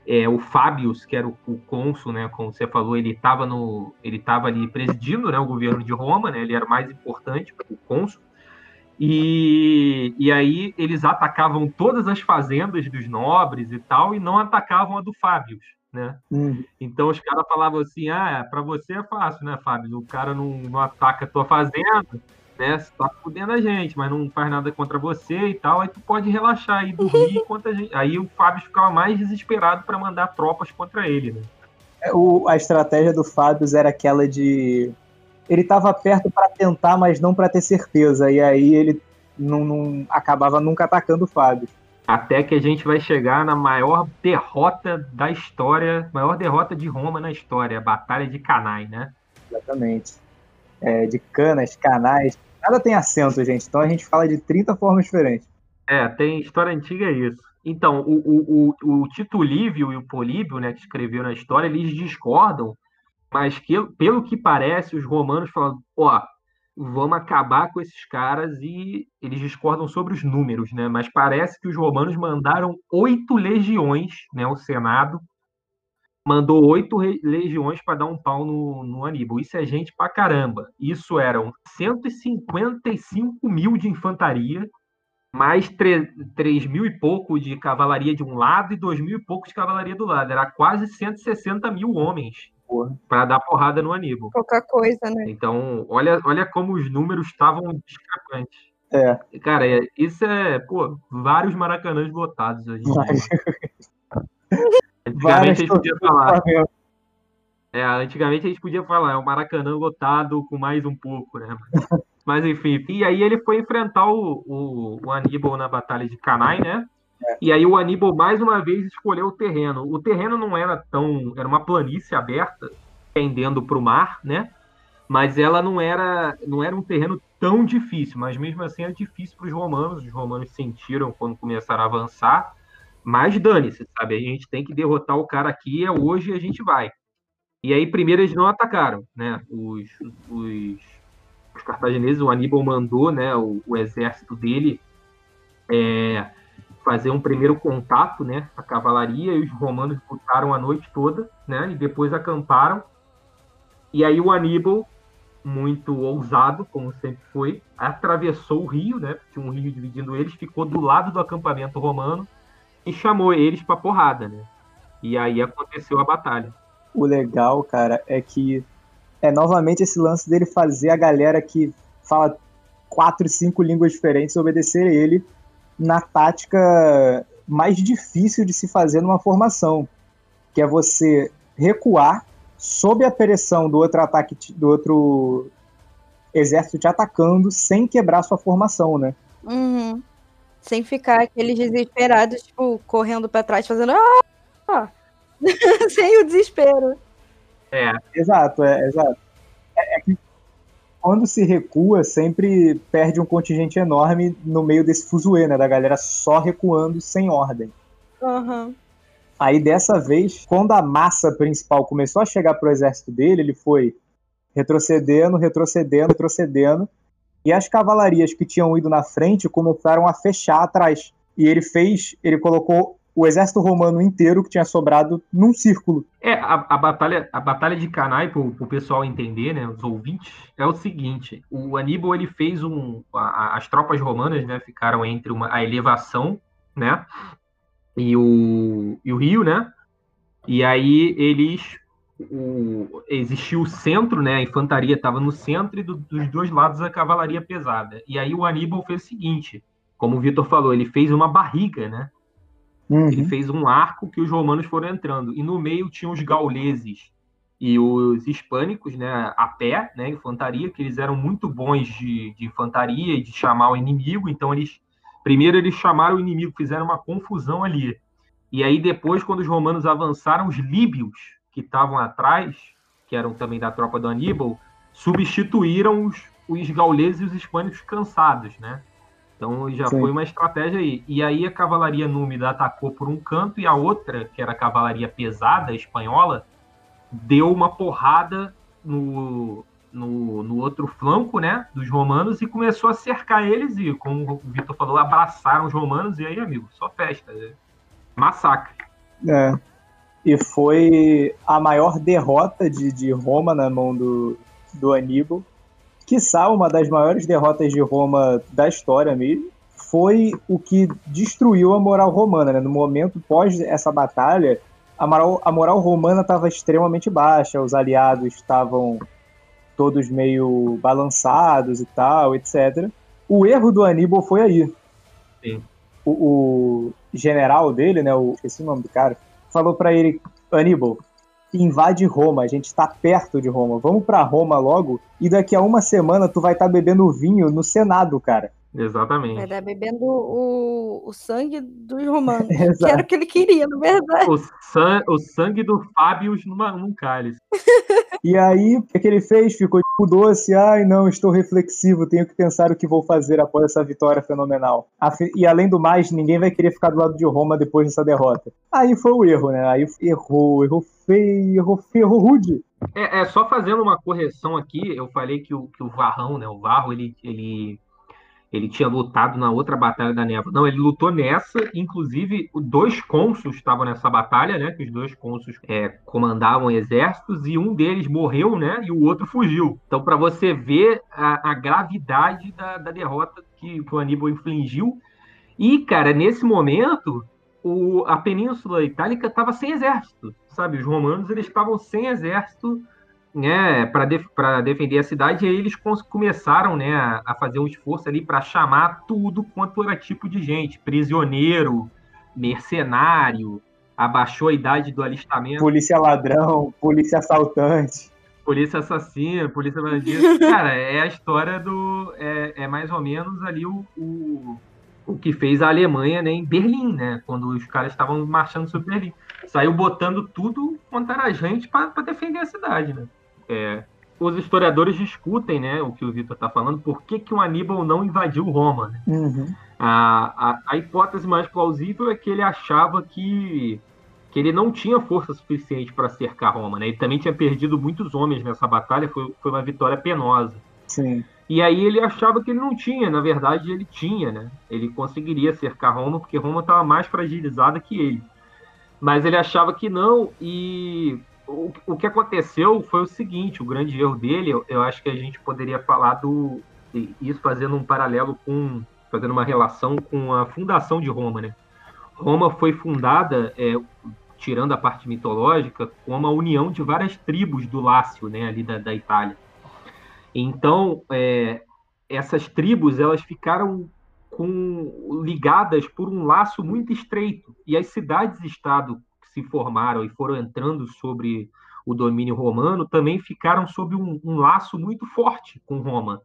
é, o Fábius, que era o, o cônsul, né? Como você falou, ele estava no, ele estava ali presidindo, né? O governo de Roma, né? Ele era o mais importante, o cônsul. E, e aí eles atacavam todas as fazendas dos nobres e tal, e não atacavam a do Fábio, né? Uhum. Então os caras falavam assim: ah, para você é fácil, né, Fábio? O cara não, não ataca a tua fazenda, né? Você tá fudendo a gente, mas não faz nada contra você e tal, aí tu pode relaxar e dormir [laughs] enquanto a gente. Aí o Fábio ficava mais desesperado para mandar tropas contra ele, né? É, o, a estratégia do Fábio era aquela de ele estava perto para tentar, mas não para ter certeza. E aí ele não, não, acabava nunca atacando o Fábio. Até que a gente vai chegar na maior derrota da história, maior derrota de Roma na história, a Batalha de Canai, né? Exatamente. É, de canas, canais. Nada tem acento, gente. Então a gente fala de 30 formas diferentes. É, tem história antiga é isso. Então, o, o, o, o Tito Livio e o Políbio, né, que escreveram a história, eles discordam mas que, pelo que parece, os romanos falam, ó, vamos acabar com esses caras e eles discordam sobre os números, né? Mas parece que os romanos mandaram oito legiões, né? O Senado mandou oito legiões para dar um pau no, no Aníbal. Isso é gente pra caramba. Isso eram 155 mil de infantaria, mais 3 mil e pouco de cavalaria de um lado e 2 mil e pouco de cavalaria do lado. Era quase 160 mil homens para dar porrada no Aníbal. Pouca coisa, né? Então, olha, olha como os números estavam discrepantes. É. Cara, é, isso é, pô, vários maracanãs lotados hoje. [laughs] Antigamente a gente podia falar. É, antigamente a gente podia falar, é o Maracanã lotado com mais um pouco, né? [laughs] Mas enfim, e aí ele foi enfrentar o, o, o Aníbal na Batalha de Canai, né? É. E aí o Aníbal mais uma vez escolheu o terreno. O terreno não era tão. Era uma planície aberta, pendendo para o mar, né? mas ela não era, não era um terreno tão difícil, mas mesmo assim era difícil para os romanos. Os romanos sentiram quando começaram a avançar, mas dane-se, sabe? A gente tem que derrotar o cara aqui, é hoje a gente vai. E aí, primeiro, eles não atacaram, né? Os, os, os cartagineses, o Aníbal mandou, né, o, o exército dele é, fazer um primeiro contato, né, a cavalaria, e os romanos lutaram a noite toda, né, e depois acamparam. E aí o Aníbal, muito ousado, como sempre foi, atravessou o rio, né, tinha um rio dividindo eles, ficou do lado do acampamento romano e chamou eles para porrada, né. E aí aconteceu a batalha. O legal, cara, é que é novamente esse lance dele fazer a galera que fala quatro, cinco línguas diferentes obedecer ele na tática mais difícil de se fazer numa formação, que é você recuar sob a pressão do outro ataque do outro exército te atacando sem quebrar sua formação, né? Uhum. Sem ficar aqueles desesperados, tipo, correndo para trás, fazendo ah! [laughs] sem o desespero. É. Exato, é, exato. Quando se recua, sempre perde um contingente enorme no meio desse fuzuê, né? Da galera só recuando sem ordem. Uhum. Aí dessa vez, quando a massa principal começou a chegar pro exército dele, ele foi retrocedendo, retrocedendo, retrocedendo. E as cavalarias que tinham ido na frente começaram a fechar atrás. E ele fez, ele colocou o exército romano inteiro que tinha sobrado num círculo. É, a, a batalha, a batalha de Cannae, para o pessoal entender, né, os ouvintes, é o seguinte: o Aníbal ele fez um, a, as tropas romanas, né, ficaram entre uma, a elevação, né, e o, e o rio, né, e aí eles o, existiu o centro, né? A infantaria estava no centro e do, dos dois lados a cavalaria pesada. E aí o Aníbal fez o seguinte, como o Vitor falou, ele fez uma barriga, né? Uhum. Ele fez um arco que os romanos foram entrando. E no meio tinham os gauleses e os hispânicos, né, a pé, né, infantaria, que eles eram muito bons de, de infantaria e de chamar o inimigo. Então eles primeiro eles chamaram o inimigo, fizeram uma confusão ali. E aí depois, quando os romanos avançaram, os líbios que estavam atrás, que eram também da tropa do Aníbal, substituíram os, os gauleses e os hispânicos cansados, né? Então já Sim. foi uma estratégia aí. E aí a cavalaria númida atacou por um canto e a outra, que era a cavalaria pesada espanhola, deu uma porrada no, no, no, outro flanco, né, dos romanos e começou a cercar eles e, como o Vitor falou, abraçaram os romanos e aí, amigo, só festa, né? massacre. É. E foi a maior derrota de, de Roma na mão do, do Aníbal quiçá uma das maiores derrotas de Roma da história mesmo, foi o que destruiu a moral romana. Né? No momento pós essa batalha, a moral, a moral romana estava extremamente baixa, os aliados estavam todos meio balançados e tal, etc. O erro do Aníbal foi aí. Sim. O, o general dele, né, o, esse nome do cara, falou para ele, Aníbal, invade Roma, a gente está perto de Roma. Vamos para Roma logo e daqui a uma semana tu vai estar tá bebendo vinho no Senado, cara. Exatamente. Vai estar bebendo o, o sangue dos romanos. [laughs] que era o que ele queria, na verdade. O, san, o sangue do Fábio numa, num cálice. [laughs] e aí, o que, que ele fez? Ficou tipo doce. Ai, não, estou reflexivo, tenho que pensar o que vou fazer após essa vitória fenomenal. E além do mais, ninguém vai querer ficar do lado de Roma depois dessa derrota. Aí foi o erro, né? Aí errou, errou feio, errou feio, errou rude. É, é, só fazendo uma correção aqui, eu falei que o, que o Varrão, né, o Varro, ele, ele ele tinha lutado na outra batalha da Neva. Não, ele lutou nessa, inclusive dois cônsuls estavam nessa batalha, né? Que os dois cônsuls é, comandavam exércitos e um deles morreu, né? E o outro fugiu. Então, para você ver a, a gravidade da, da derrota que, que, o Aníbal infligiu. E, cara, nesse momento, o, a Península Itálica estava sem exército, sabe? Os romanos eles estavam sem exército né, para def defender a cidade, e aí eles começaram né, a, a fazer um esforço ali para chamar tudo quanto era tipo de gente, prisioneiro, mercenário, abaixou a idade do alistamento. Polícia ladrão, polícia assaltante. Polícia assassina, polícia bandido. [laughs] Cara, é a história do. É, é mais ou menos ali o, o, o que fez a Alemanha né, em Berlim, né? Quando os caras estavam marchando sobre Berlim. Saiu botando tudo quanto era gente para defender a cidade, né? É, os historiadores discutem, né, o que o Vitor está falando, por que, que o Aníbal não invadiu Roma. Né? Uhum. A, a, a, hipótese mais plausível é que ele achava que, que ele não tinha força suficiente para cercar Roma. Né? Ele também tinha perdido muitos homens nessa batalha, foi, foi uma vitória penosa. Sim. E aí ele achava que ele não tinha, na verdade ele tinha, né? Ele conseguiria cercar Roma, porque Roma estava mais fragilizada que ele. Mas ele achava que não, e o, que aconteceu foi o seguinte: o grande erro dele, eu, eu acho que a gente poderia falar do. Isso fazendo um paralelo com. fazendo uma relação com a fundação de Roma, né? Roma foi fundada, é, tirando a parte mitológica, como a união de várias tribos do Lácio, né, ali da, da Itália. Então, é, essas tribos elas ficaram com, ligadas por um laço muito estreito e as cidades-estado se formaram e foram entrando sobre o domínio romano também ficaram sob um, um laço muito forte com Roma.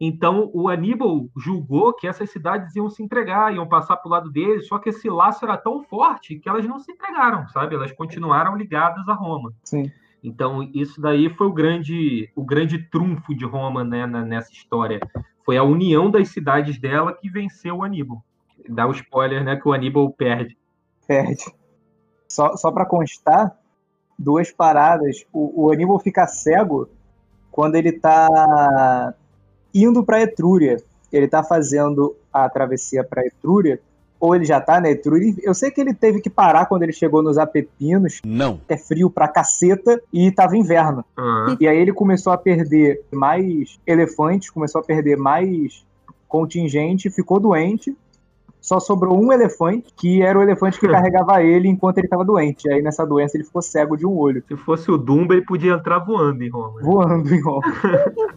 Então, o Aníbal julgou que essas cidades iam se entregar, iam passar para o lado dele, só que esse laço era tão forte que elas não se entregaram, sabe? Elas continuaram ligadas a Roma. Sim. Então, isso daí foi o grande, o grande trunfo de Roma né, nessa história. Foi a união das cidades dela que venceu o Aníbal. Dá o spoiler, né, que o Aníbal perde. Perde. Só, só para constar, duas paradas. O, o Aníbal fica cego quando ele está indo para Etrúria. Ele está fazendo a travessia para Etrúria ou ele já tá na Etrúria. Eu sei que ele teve que parar quando ele chegou nos Apepinos. Não. É frio pra caceta e tava inverno. Uhum. E aí ele começou a perder mais elefantes, começou a perder mais contingente, ficou doente. Só sobrou um elefante, que era o elefante que carregava ele enquanto ele estava doente. E aí nessa doença ele ficou cego de um olho. Se fosse o Dumba, ele podia entrar voando em Roma. Voando em Roma. [laughs]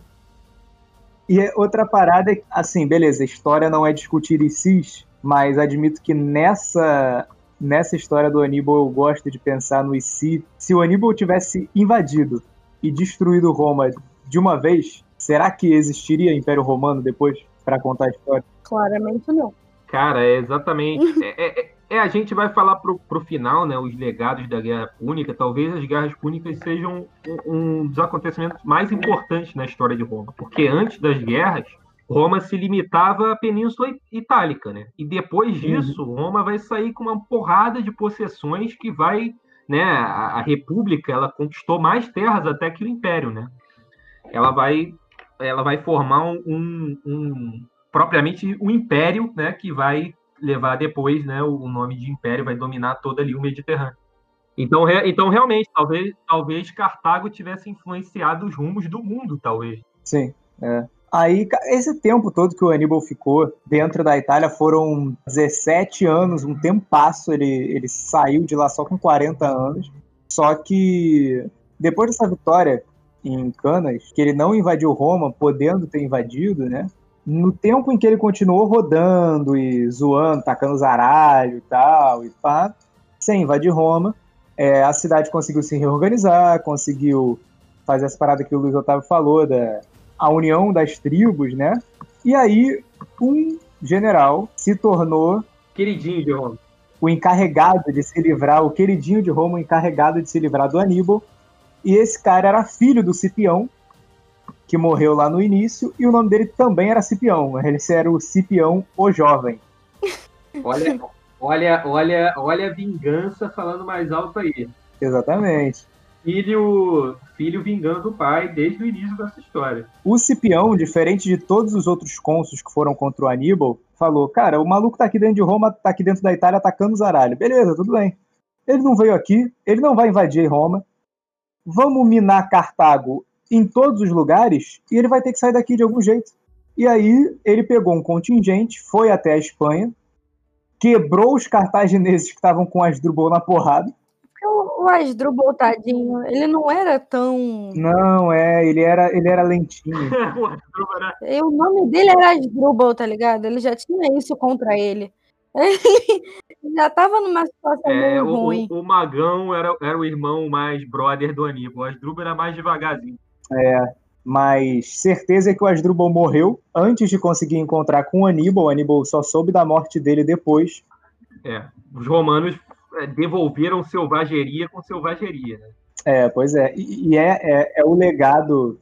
e outra parada é, assim, beleza, história não é discutir ICIS, mas admito que nessa nessa história do Aníbal eu gosto de pensar no e se. Se o Aníbal tivesse invadido e destruído Roma de uma vez, será que existiria Império Romano depois para contar a história? Claramente não. Cara, é exatamente. é, é, é, a gente vai falar pro, pro final, né? Os legados da Guerra Púnica. Talvez as Guerras Púnicas sejam um, um dos acontecimentos mais importantes na história de Roma. Porque antes das guerras, Roma se limitava à Península Itálica, né? E depois uhum. disso, uhum. Roma vai sair com uma porrada de possessões que vai, né? A, a, República ela conquistou mais terras até que o Império, né? Ela vai, ela vai formar um, um propriamente um império, né? Que vai levar depois, né? O, o nome de império vai dominar todo ali o Mediterrâneo. Então, re, então realmente, talvez, talvez Cartago tivesse influenciado os rumos do mundo, talvez. Sim, é. Aí, esse tempo todo que o Aníbal ficou dentro da Itália foram 17 anos, um tempo passo. Ele, ele saiu de lá só com 40 anos. Só que depois dessa vitória em Canas, que ele não invadiu Roma, podendo ter invadido, né? No tempo em que ele continuou rodando e zoando, tacando zaralho e tal, e pá, sem invadir Roma, é, a cidade conseguiu se reorganizar, conseguiu fazer essa parada que o Luiz Otávio falou, da a união das tribos, né? E aí um general se tornou queridinho de Roma. O encarregado de se livrar, o queridinho de Roma, o encarregado de se livrar do Aníbal. E esse cara era filho do Cipião, que morreu lá no início, e o nome dele também era Cipião. Ele era o Cipião o Jovem. Olha, olha, olha, olha a vingança falando mais alto aí. Exatamente filho, filho vingando o pai desde o início dessa história. O Cipião, diferente de todos os outros cônsuls que foram contra o Aníbal, falou: Cara, o maluco tá aqui dentro de Roma, tá aqui dentro da Itália atacando os Zaralho. Beleza, tudo bem. Ele não veio aqui, ele não vai invadir Roma. Vamos minar Cartago em todos os lugares e ele vai ter que sair daqui de algum jeito. E aí ele pegou um contingente, foi até a Espanha, quebrou os cartagineses que estavam com Asdrubal na porrada o Asdrubal, tadinho, ele não era tão. Não, é, ele era, ele era lentinho. [laughs] e o nome dele era Asdrubal, tá ligado? Ele já tinha isso contra ele. [laughs] Ele já tava numa situação é, meio o, ruim. O, o, Magão era, era o irmão mais brother do Aníbal. O Asdrubal era mais devagarzinho. É, mas certeza é que o Asdrubal morreu antes de conseguir encontrar com o Aníbal. O Aníbal só soube da morte dele depois. É, os romanos é, devolveram selvageria com selvageria. Né? É, pois é. E, e é, é, é, o legado.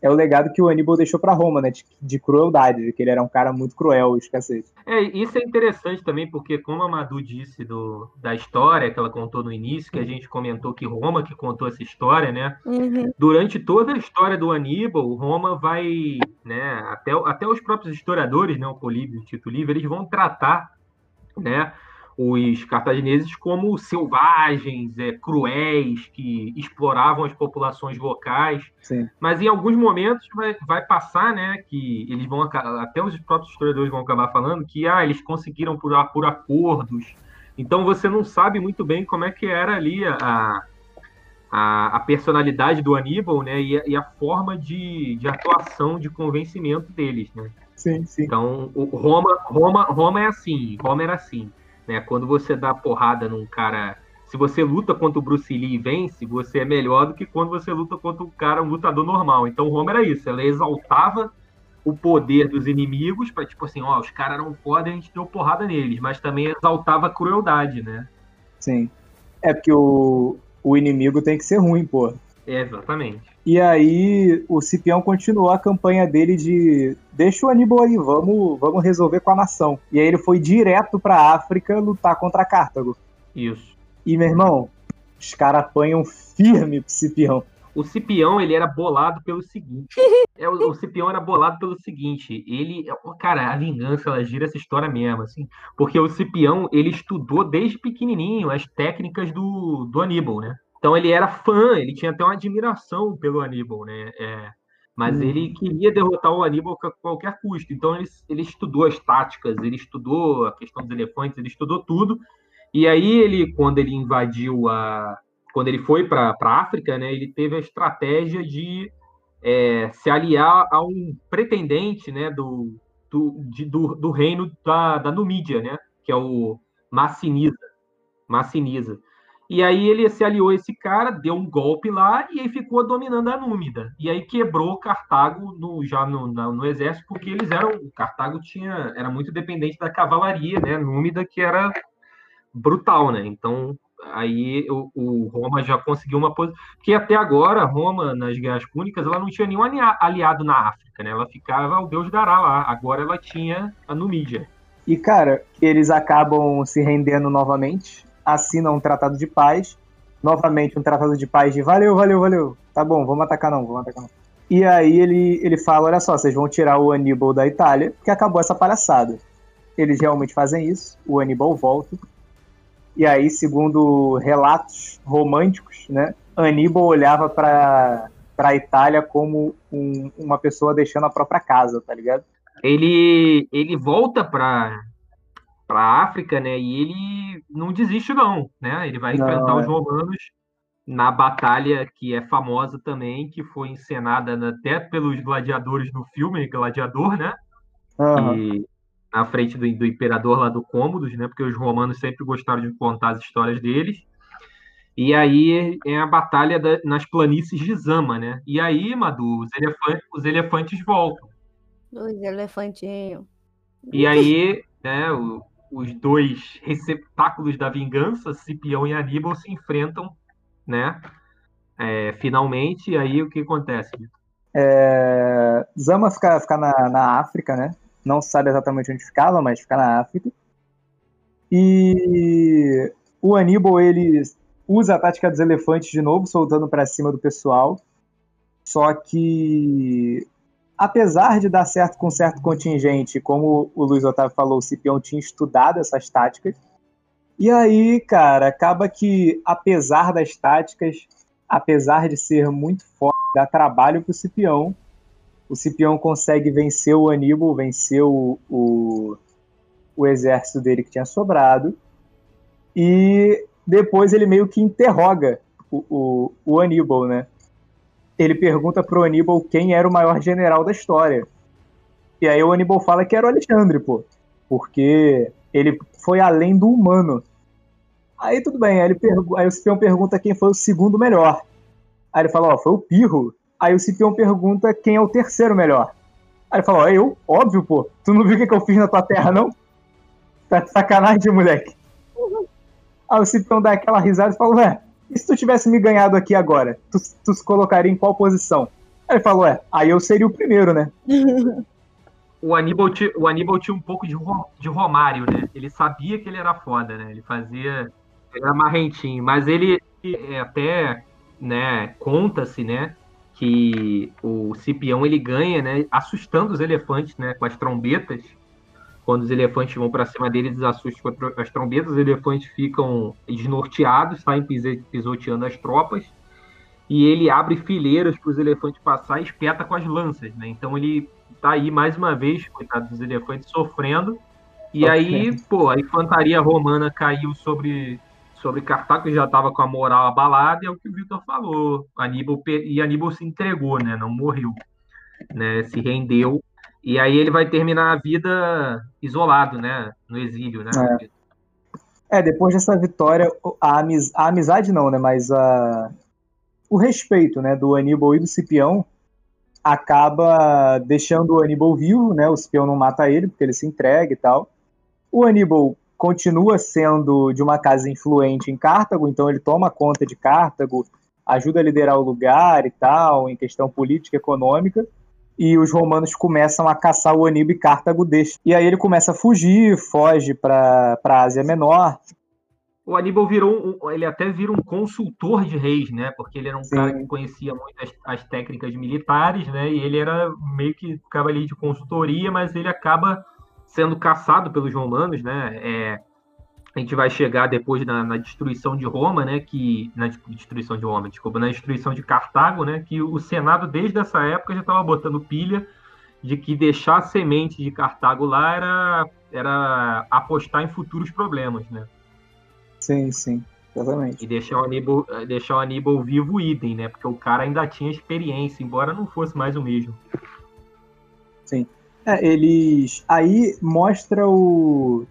É o legado que o Aníbal deixou para Roma, né? De, de, crueldade, de que ele era um cara muito cruel, escassez. É, isso é interessante também, porque como a Madu disse do, da história que ela contou no início, que a gente comentou que Roma que contou essa história, né? Uhum. Durante toda a história do Aníbal, Roma vai, né? Até, até os próprios historiadores, né? O Políbio e o Tito Livre, eles vão tratar, né? Os cartagineses como selvagens, é, cruéis, que exploravam as populações locais. Sim. Mas em alguns momentos vai, vai, passar, né, que eles vão até os próprios historiadores vão acabar falando que ah, eles conseguiram por, por acordos. Então você não sabe muito bem como é que era ali a, a, a personalidade do Aníbal, né, e a, e a forma de, de atuação, de convencimento deles, né. Sim, sim. Então, o Roma, Roma, Roma é assim, Roma era assim. Né? Quando você dá porrada num cara. Se você luta contra o Bruce Lee e vence, você é melhor do que quando você luta contra um cara, um lutador normal. Então o Roma era isso, ela exaltava o poder dos inimigos, para tipo assim, ó, os caras eram foda e a gente deu porrada neles, mas também exaltava a crueldade, né? Sim. É porque o, o inimigo tem que ser ruim, pô. É, exatamente. E aí o Cipião continuou a campanha dele de deixa o Aníbal aí, vamos, vamos resolver com a nação. E aí ele foi direto pra África lutar contra Cartago. Isso. E, meu irmão, os caras apanham firme pro Cipião. O Cipião, ele era bolado pelo seguinte. [laughs] é, o, o Cipião era bolado pelo seguinte. Ele, cara, a vingança, ela gira essa história mesmo, assim. Porque o Cipião, ele estudou desde pequenininho as técnicas do, do Aníbal, né? Então ele era fã, ele tinha até uma admiração pelo Aníbal, né? É, mas hum. ele queria derrotar o Aníbal a qualquer custo. Então ele, ele estudou as táticas, ele estudou a questão dos elefantes, ele estudou tudo. E aí ele, quando ele invadiu a, quando ele foi para a África, né? Ele teve a estratégia de é, se aliar a um pretendente, né? Do, do, de, do, do reino da, da Numídia, né? Que é o Massiniza. Massiniza. E aí ele se aliou a esse cara, deu um golpe lá e aí ficou dominando a Númida. E aí quebrou Cartago no, já no, no, no exército, porque eles eram. Cartago tinha, era muito dependente da cavalaria, né? Númida, que era brutal, né? Então aí o, o Roma já conseguiu uma posição. Porque até agora, Roma, nas guerras púnicas, ela não tinha nenhum aliado na África, né? Ela ficava o Deus dará lá. Agora ela tinha a Numídia. E, cara, eles acabam se rendendo novamente assinam um tratado de paz. Novamente, um tratado de paz de valeu, valeu, valeu. Tá bom, vamos atacar não, vamos atacar não. E aí ele, ele fala: olha só, vocês vão tirar o Aníbal da Itália, porque acabou essa palhaçada. Eles realmente fazem isso, o Aníbal volta. E aí, segundo relatos românticos, né, Aníbal olhava para a Itália como um, uma pessoa deixando a própria casa, tá ligado? Ele, ele volta para para a África, né? E ele não desiste não, né? Ele vai enfrentar não, os é. romanos na batalha que é famosa também, que foi encenada até pelos gladiadores no filme Gladiador, né? Uhum. E na frente do, do, imperador lá do Cômodos, né? Porque os romanos sempre gostaram de contar as histórias deles. E aí é a batalha da, nas planícies de Zama, né? E aí, Madu, os elefantes, os elefantes voltam. Os elefantinhos. E aí, né, o, os dois receptáculos da vingança, Cipião e Aníbal, se enfrentam, né? É, finalmente, e aí o que acontece? É, Zama fica, fica na, na África, né? Não sabe exatamente onde ficava, mas fica na África. E o Aníbal, ele usa a tática dos elefantes de novo, soltando para cima do pessoal. Só que apesar de dar certo com certo contingente, como o Luiz Otávio falou, o Cipião tinha estudado essas táticas. E aí, cara, acaba que, apesar das táticas, apesar de ser muito forte, dá trabalho pro Cipião. O Cipião consegue vencer o Aníbal, vencer o, o, o exército dele que tinha sobrado. E depois ele meio que interroga o, o, o Aníbal, né? Ele pergunta pro Aníbal quem era o maior general da história. E aí o Aníbal fala que era o Alexandre, pô. Porque ele foi além do humano. Aí tudo bem, aí, ele aí o Cipião pergunta quem foi o segundo melhor. Aí ele fala, ó, foi o Pirro. Aí o Cipião pergunta quem é o terceiro melhor. Aí ele fala, ó, eu? Óbvio, pô. Tu não viu o que, que eu fiz na tua terra, não? Tá de sacanagem, moleque. Aí o Cipião dá aquela risada e fala, ué, E se tu tivesse me ganhado aqui agora, tu, tu se colocaria em qual posição? Aí ele falou, é, aí eu seria o primeiro, né? [laughs] o Aníbal, o Aníbal tinha um pouco de, de Romário, né? Ele sabia que ele era foda, né? Ele fazia. Ele era marrentinho, mas ele é, até né, conta-se, né? Que o Cipião ele ganha, né? Assustando os elefantes, né? Com as trombetas. Quando os elefantes vão para cima dele, eles assustam com as trombetas, os elefantes ficam desnorteados, saem pisoteando as tropas e ele abre fileiras para os elefantes passar e espeta com as lanças, né? Então ele tá aí mais uma vez, coitado dos elefantes, sofrendo. E okay. aí, pô, a infantaria romana caiu sobre, sobre Cartago, que já estava com a moral abalada, e é o que o Victor falou. Aníbal, e Aníbal se entregou, né? Não morreu, né? Se rendeu. E aí ele vai terminar a vida isolado, né? No exílio, né? É, é depois dessa vitória, a, amiz... a amizade não, né? Mas a o respeito né, do Aníbal e do Cipião acaba deixando o Aníbal vivo, né? O Cipião não mata ele porque ele se entrega e tal. O Aníbal continua sendo de uma casa influente em Cartago, então ele toma conta de Cartago, ajuda a liderar o lugar e tal, em questão política e econômica. E os romanos começam a caçar o Aníbal e Cartago deixa. E aí ele começa a fugir, foge para a Ásia Menor, o Aníbal virou um, ele até vira um consultor de reis, né? Porque ele era um Sim. cara que conhecia muito as, as, técnicas militares, né? E ele era meio que ficava ali de consultoria, mas ele acaba sendo caçado pelos romanos, né? É, a gente vai chegar depois na, na, destruição de Roma, né? Que na destruição de Roma, desculpa, na destruição de Cartago, né? Que o Senado desde essa época já estava botando pilha de que deixar a semente de Cartago lá era era apostar em futuros problemas, né? Sim, sim. Exatamente. E deixar o Aníbal, deixar o Aníbal vivo idem, né? Porque o cara ainda tinha experiência, embora não fosse mais o mesmo. Sim. É, eles. Aí mostra o.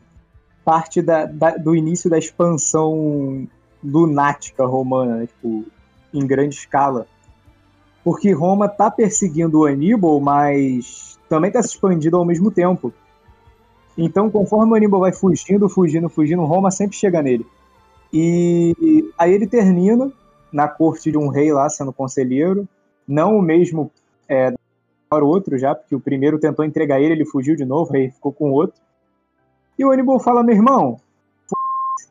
parte da, da, do início da expansão lunática romana, né? tipo, em grande escala. Porque Roma tá perseguindo o Aníbal, mas também tá se expandindo ao mesmo tempo. Então, conforme o Aníbal vai fugindo, fugindo, fugindo, Roma sempre chega nele. E aí ele termina na corte de um rei lá, sendo conselheiro, não o mesmo é, para o outro já, porque o primeiro tentou entregar ele, ele fugiu de novo, o rei ficou com outro. E o Aníbal fala, meu irmão,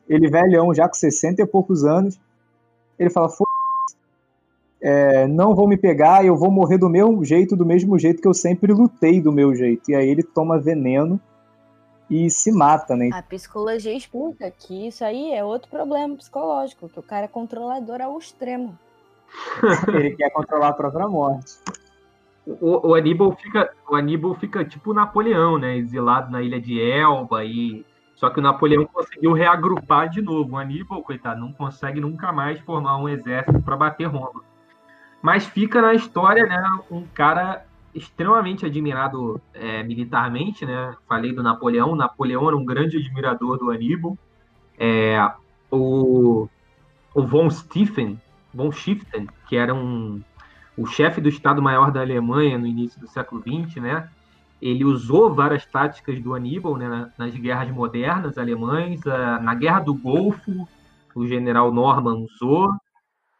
ele velhão, já com 60 e poucos anos, ele fala, é, não vou me pegar, eu vou morrer do meu jeito, do mesmo jeito que eu sempre lutei do meu jeito. E aí ele toma veneno e se mata, né? A psicologia explica que isso aí é outro problema psicológico, que o cara é controlador ao extremo. [laughs] Ele quer controlar a própria morte. O, o, Aníbal fica, o Aníbal fica tipo Napoleão, né? Exilado na ilha de Elba e só que o Napoleão conseguiu reagrupar de novo. O Aníbal, coitado, não consegue nunca mais formar um exército para bater Roma. Mas fica na história, né? Um cara extremamente admirado é, militarmente, né? Falei do Napoleão. Napoleão era um grande admirador do Aníbal. É, o, o von Stieffen, von Schiffen, que era um, o chefe do Estado-Maior da Alemanha no início do século XX, né? Ele usou várias táticas do Aníbal né, nas guerras modernas alemães. Na Guerra do Golfo, o general Norman usou.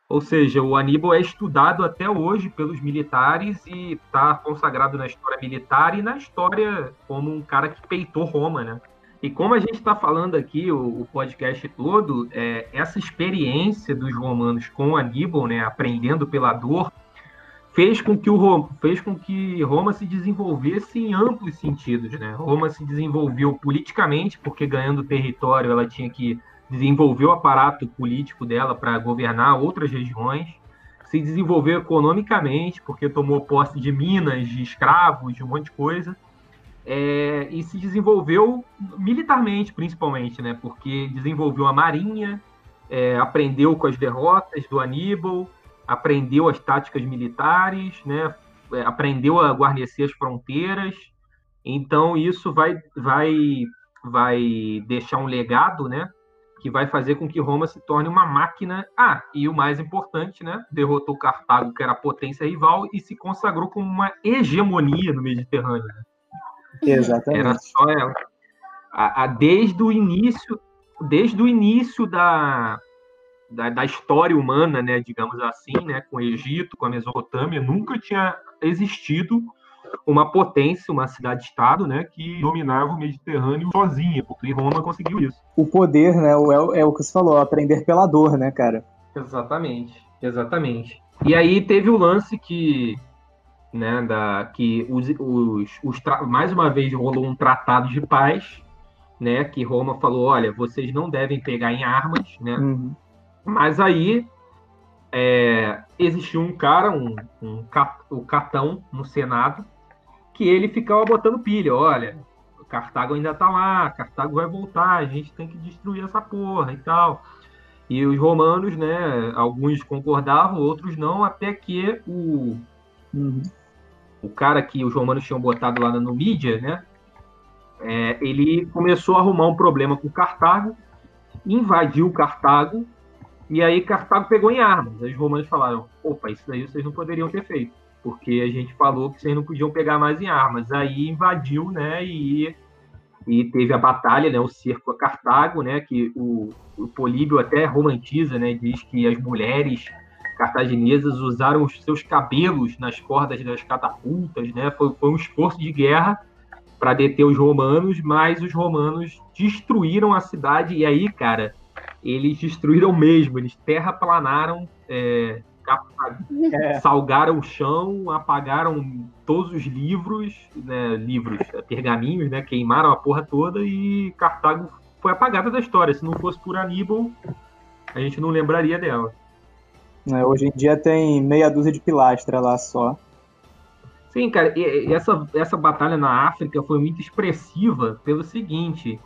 Ou seja, o Aníbal é estudado até hoje pelos militares e está consagrado na história militar e na história como um cara que peitou Roma, né? E como a gente está falando aqui, o, o, podcast todo, é, essa experiência dos romanos com Aníbal, né, aprendendo pela dor, fez com que o fez com que Roma se desenvolvesse em amplos sentidos, né? Roma se desenvolveu politicamente porque ganhando território ela tinha que desenvolveu o aparato político dela para governar outras regiões, se desenvolveu economicamente, porque tomou posse de minas, de escravos, de um monte de coisa, é, e se desenvolveu militarmente, principalmente, né, porque desenvolveu a marinha, é, aprendeu com as derrotas do Aníbal, aprendeu as táticas militares, né, é, aprendeu a guarnecer as fronteiras, então isso vai, vai, vai deixar um legado, né, que vai fazer com que Roma se torne uma máquina. Ah, e o mais importante, né? Derrotou Cartago, que era a potência rival, e se consagrou como uma hegemonia no Mediterrâneo. Né? Exatamente. Era só ela. A, a, desde o início, desde o início da, da, da, história humana, né, digamos assim, né, com o Egito, com a Mesopotâmia, nunca tinha existido uma potência, uma cidade-estado, né, que dominava o Mediterrâneo sozinha, porque Roma conseguiu isso. O poder, né, é, é o que você falou, aprender pela dor, né, cara? Exatamente, exatamente. E aí teve o lance que, né, da, que os, os, os mais uma vez rolou um tratado de paz, né, que Roma falou, olha, vocês não devem pegar em armas, né, uhum. Mas aí é, existiu um cara, um, um cap, o Catão, no Senado, que ele ficava botando pilha, olha, Cartago ainda tá lá, Cartago vai voltar, a gente tem que destruir essa porra e tal. E os romanos, né, alguns concordavam, outros não, até que o, uhum. o cara que os romanos tinham botado lá no mídia, né, é, ele começou a arrumar um problema com Cartago, invadiu Cartago, e aí Cartago pegou em armas. Os romanos falaram, opa, isso daí vocês não poderiam ter feito, porque a gente falou que vocês não podiam pegar mais em armas. Aí invadiu, né, e e teve a batalha, né, o cerco a Cartago, né, que o, o Políbio até romantiza, né, diz que as mulheres cartaginesas usaram os seus cabelos nas cordas das catapultas, né, foi, foi um esforço de guerra para deter os romanos, mas os romanos destruíram a cidade e aí, cara, eles destruíram mesmo, eles terraplanaram é, é. salgaram o chão, apagaram todos os livros, né, livros, é, pergaminhos, né, queimaram a porra toda e Cartago foi apagada da história. Se não fosse por Aníbal, a gente não lembraria dela. É, hoje em dia tem meia dúzia de pilastra lá só. Sim, cara, e, essa, essa batalha na África foi muito expressiva pelo seguinte.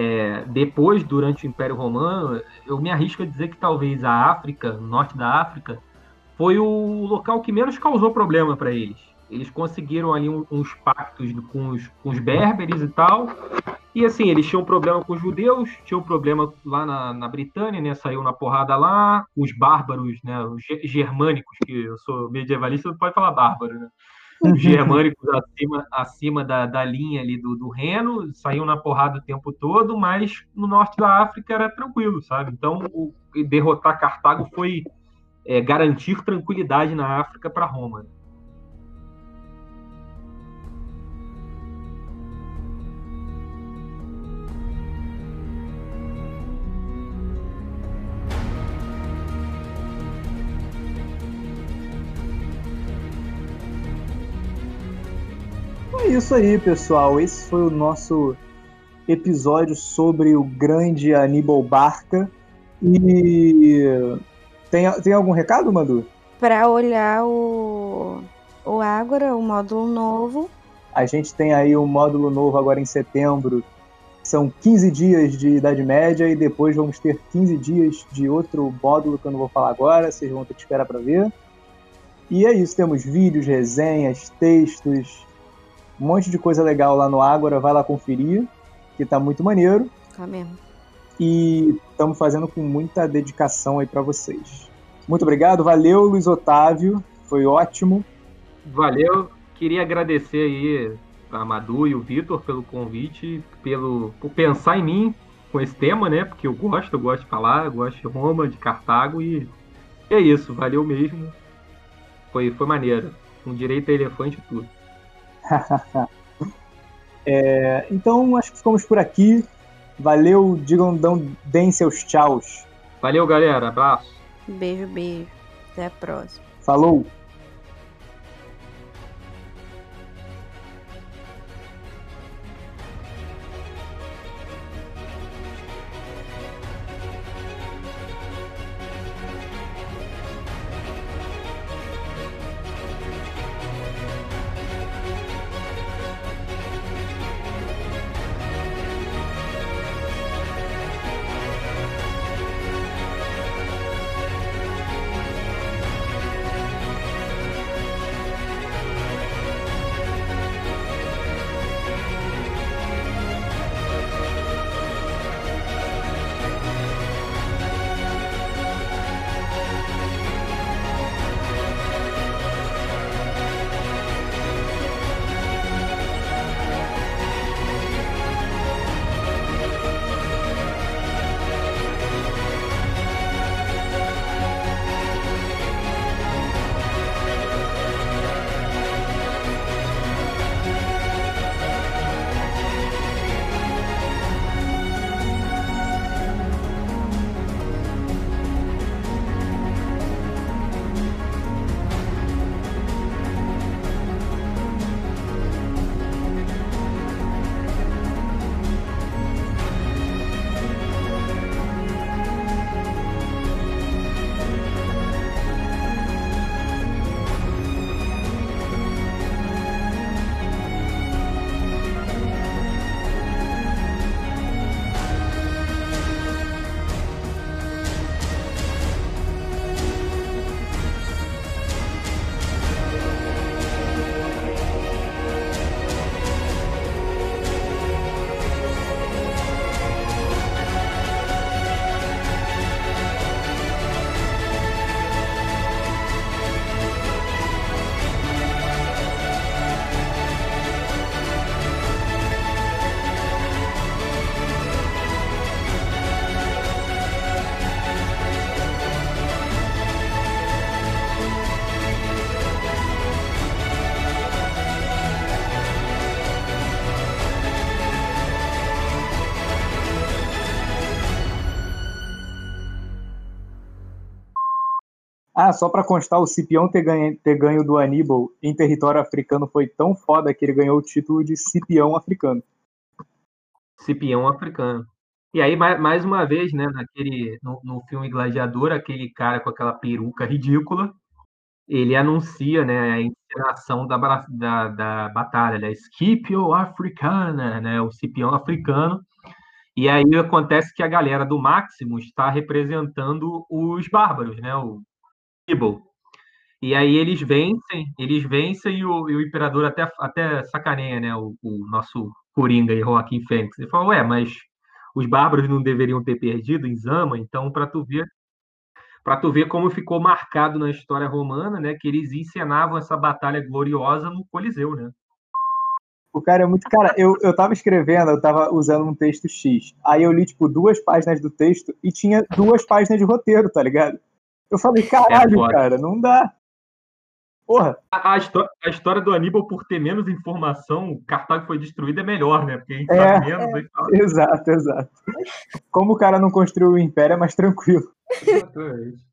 É, depois, durante o Império Romano, eu me arrisco a dizer que talvez a África, norte da África, foi o local que menos causou problema para eles. Eles conseguiram ali uns pactos com os, com os berberes e tal. E assim, eles tinham problema com os judeus, tinham problema lá na, na Britânia, né? Saiu na porrada lá. Os bárbaros, né? Os germânicos, que eu sou medievalista, não pode falar bárbaro, né? Os [laughs] germânicos acima, acima da, da linha ali do, do Reno, saíam na porrada o tempo todo, mas no norte da África era tranquilo, sabe? Então, o, derrotar Cartago foi é, garantir tranquilidade na África para Roma. É isso aí, pessoal. Esse foi o nosso episódio sobre o grande Aníbal Barca. E tem, tem algum recado, Madu? Para olhar o, o Ágora, o módulo novo. A gente tem aí um módulo novo agora em setembro. São 15 dias de Idade Média e depois vamos ter 15 dias de outro módulo que eu não vou falar agora, vocês vão ter que esperar para ver. E é isso, temos vídeos, resenhas, textos, um monte de coisa legal lá no Ágora, vai lá conferir, que tá muito maneiro. Tá mesmo e estamos fazendo com muita dedicação aí para vocês. Muito obrigado, valeu Luiz Otávio, foi ótimo. Valeu, queria agradecer aí a Madu e o Vitor pelo convite, pelo por pensar em mim com esse tema, né? Porque eu gosto, eu gosto de falar, eu gosto de Roma, de Cartago e, e é isso, valeu mesmo. Foi, foi maneiro, com direito a elefante e tudo. [laughs] é, então, acho que ficamos por aqui. Valeu, digam, dão, deem seus tchauz. Valeu, galera. Abraço. Beijo, beijo. Até a próxima. Falou. Ah, só para constar, o Cipião ter ganho, ter ganho do Aníbal em território africano foi tão foda que ele ganhou o título de Cipião africano. Cipião africano. E aí, mais, uma vez, né, naquele, no, no filme Gladiador, aquele cara com aquela peruca ridícula, ele anuncia né, a encenação da, da, da batalha, né, Scipio Africana, né, o Cipião africano, e aí acontece que a galera do Maximus está representando os bárbaros, né, o Evil. E aí eles vencem, eles vencem e o, e o imperador até, até sacaneia, né, o, o nosso Coringa e Joaquim Fênix. Ele fala, ué, mas os bárbaros não deveriam ter perdido em Zama, então para tu ver para tu ver como ficou marcado na história romana, né, que eles encenavam essa batalha gloriosa no Coliseu, né? O cara é muito. Cara, eu, eu tava escrevendo, eu tava usando um texto X. Aí eu li, tipo, duas páginas do texto e tinha duas páginas de roteiro, tá ligado? Eu falei, caralho, é cara, não dá. Porra. A, a, história, a, história, do Aníbal, por ter menos informação, Cartago foi destruída é melhor, né? Porque a gente é, sabe menos. É, exato, exato. Como o cara não construiu o império, é mais tranquilo. Exatamente.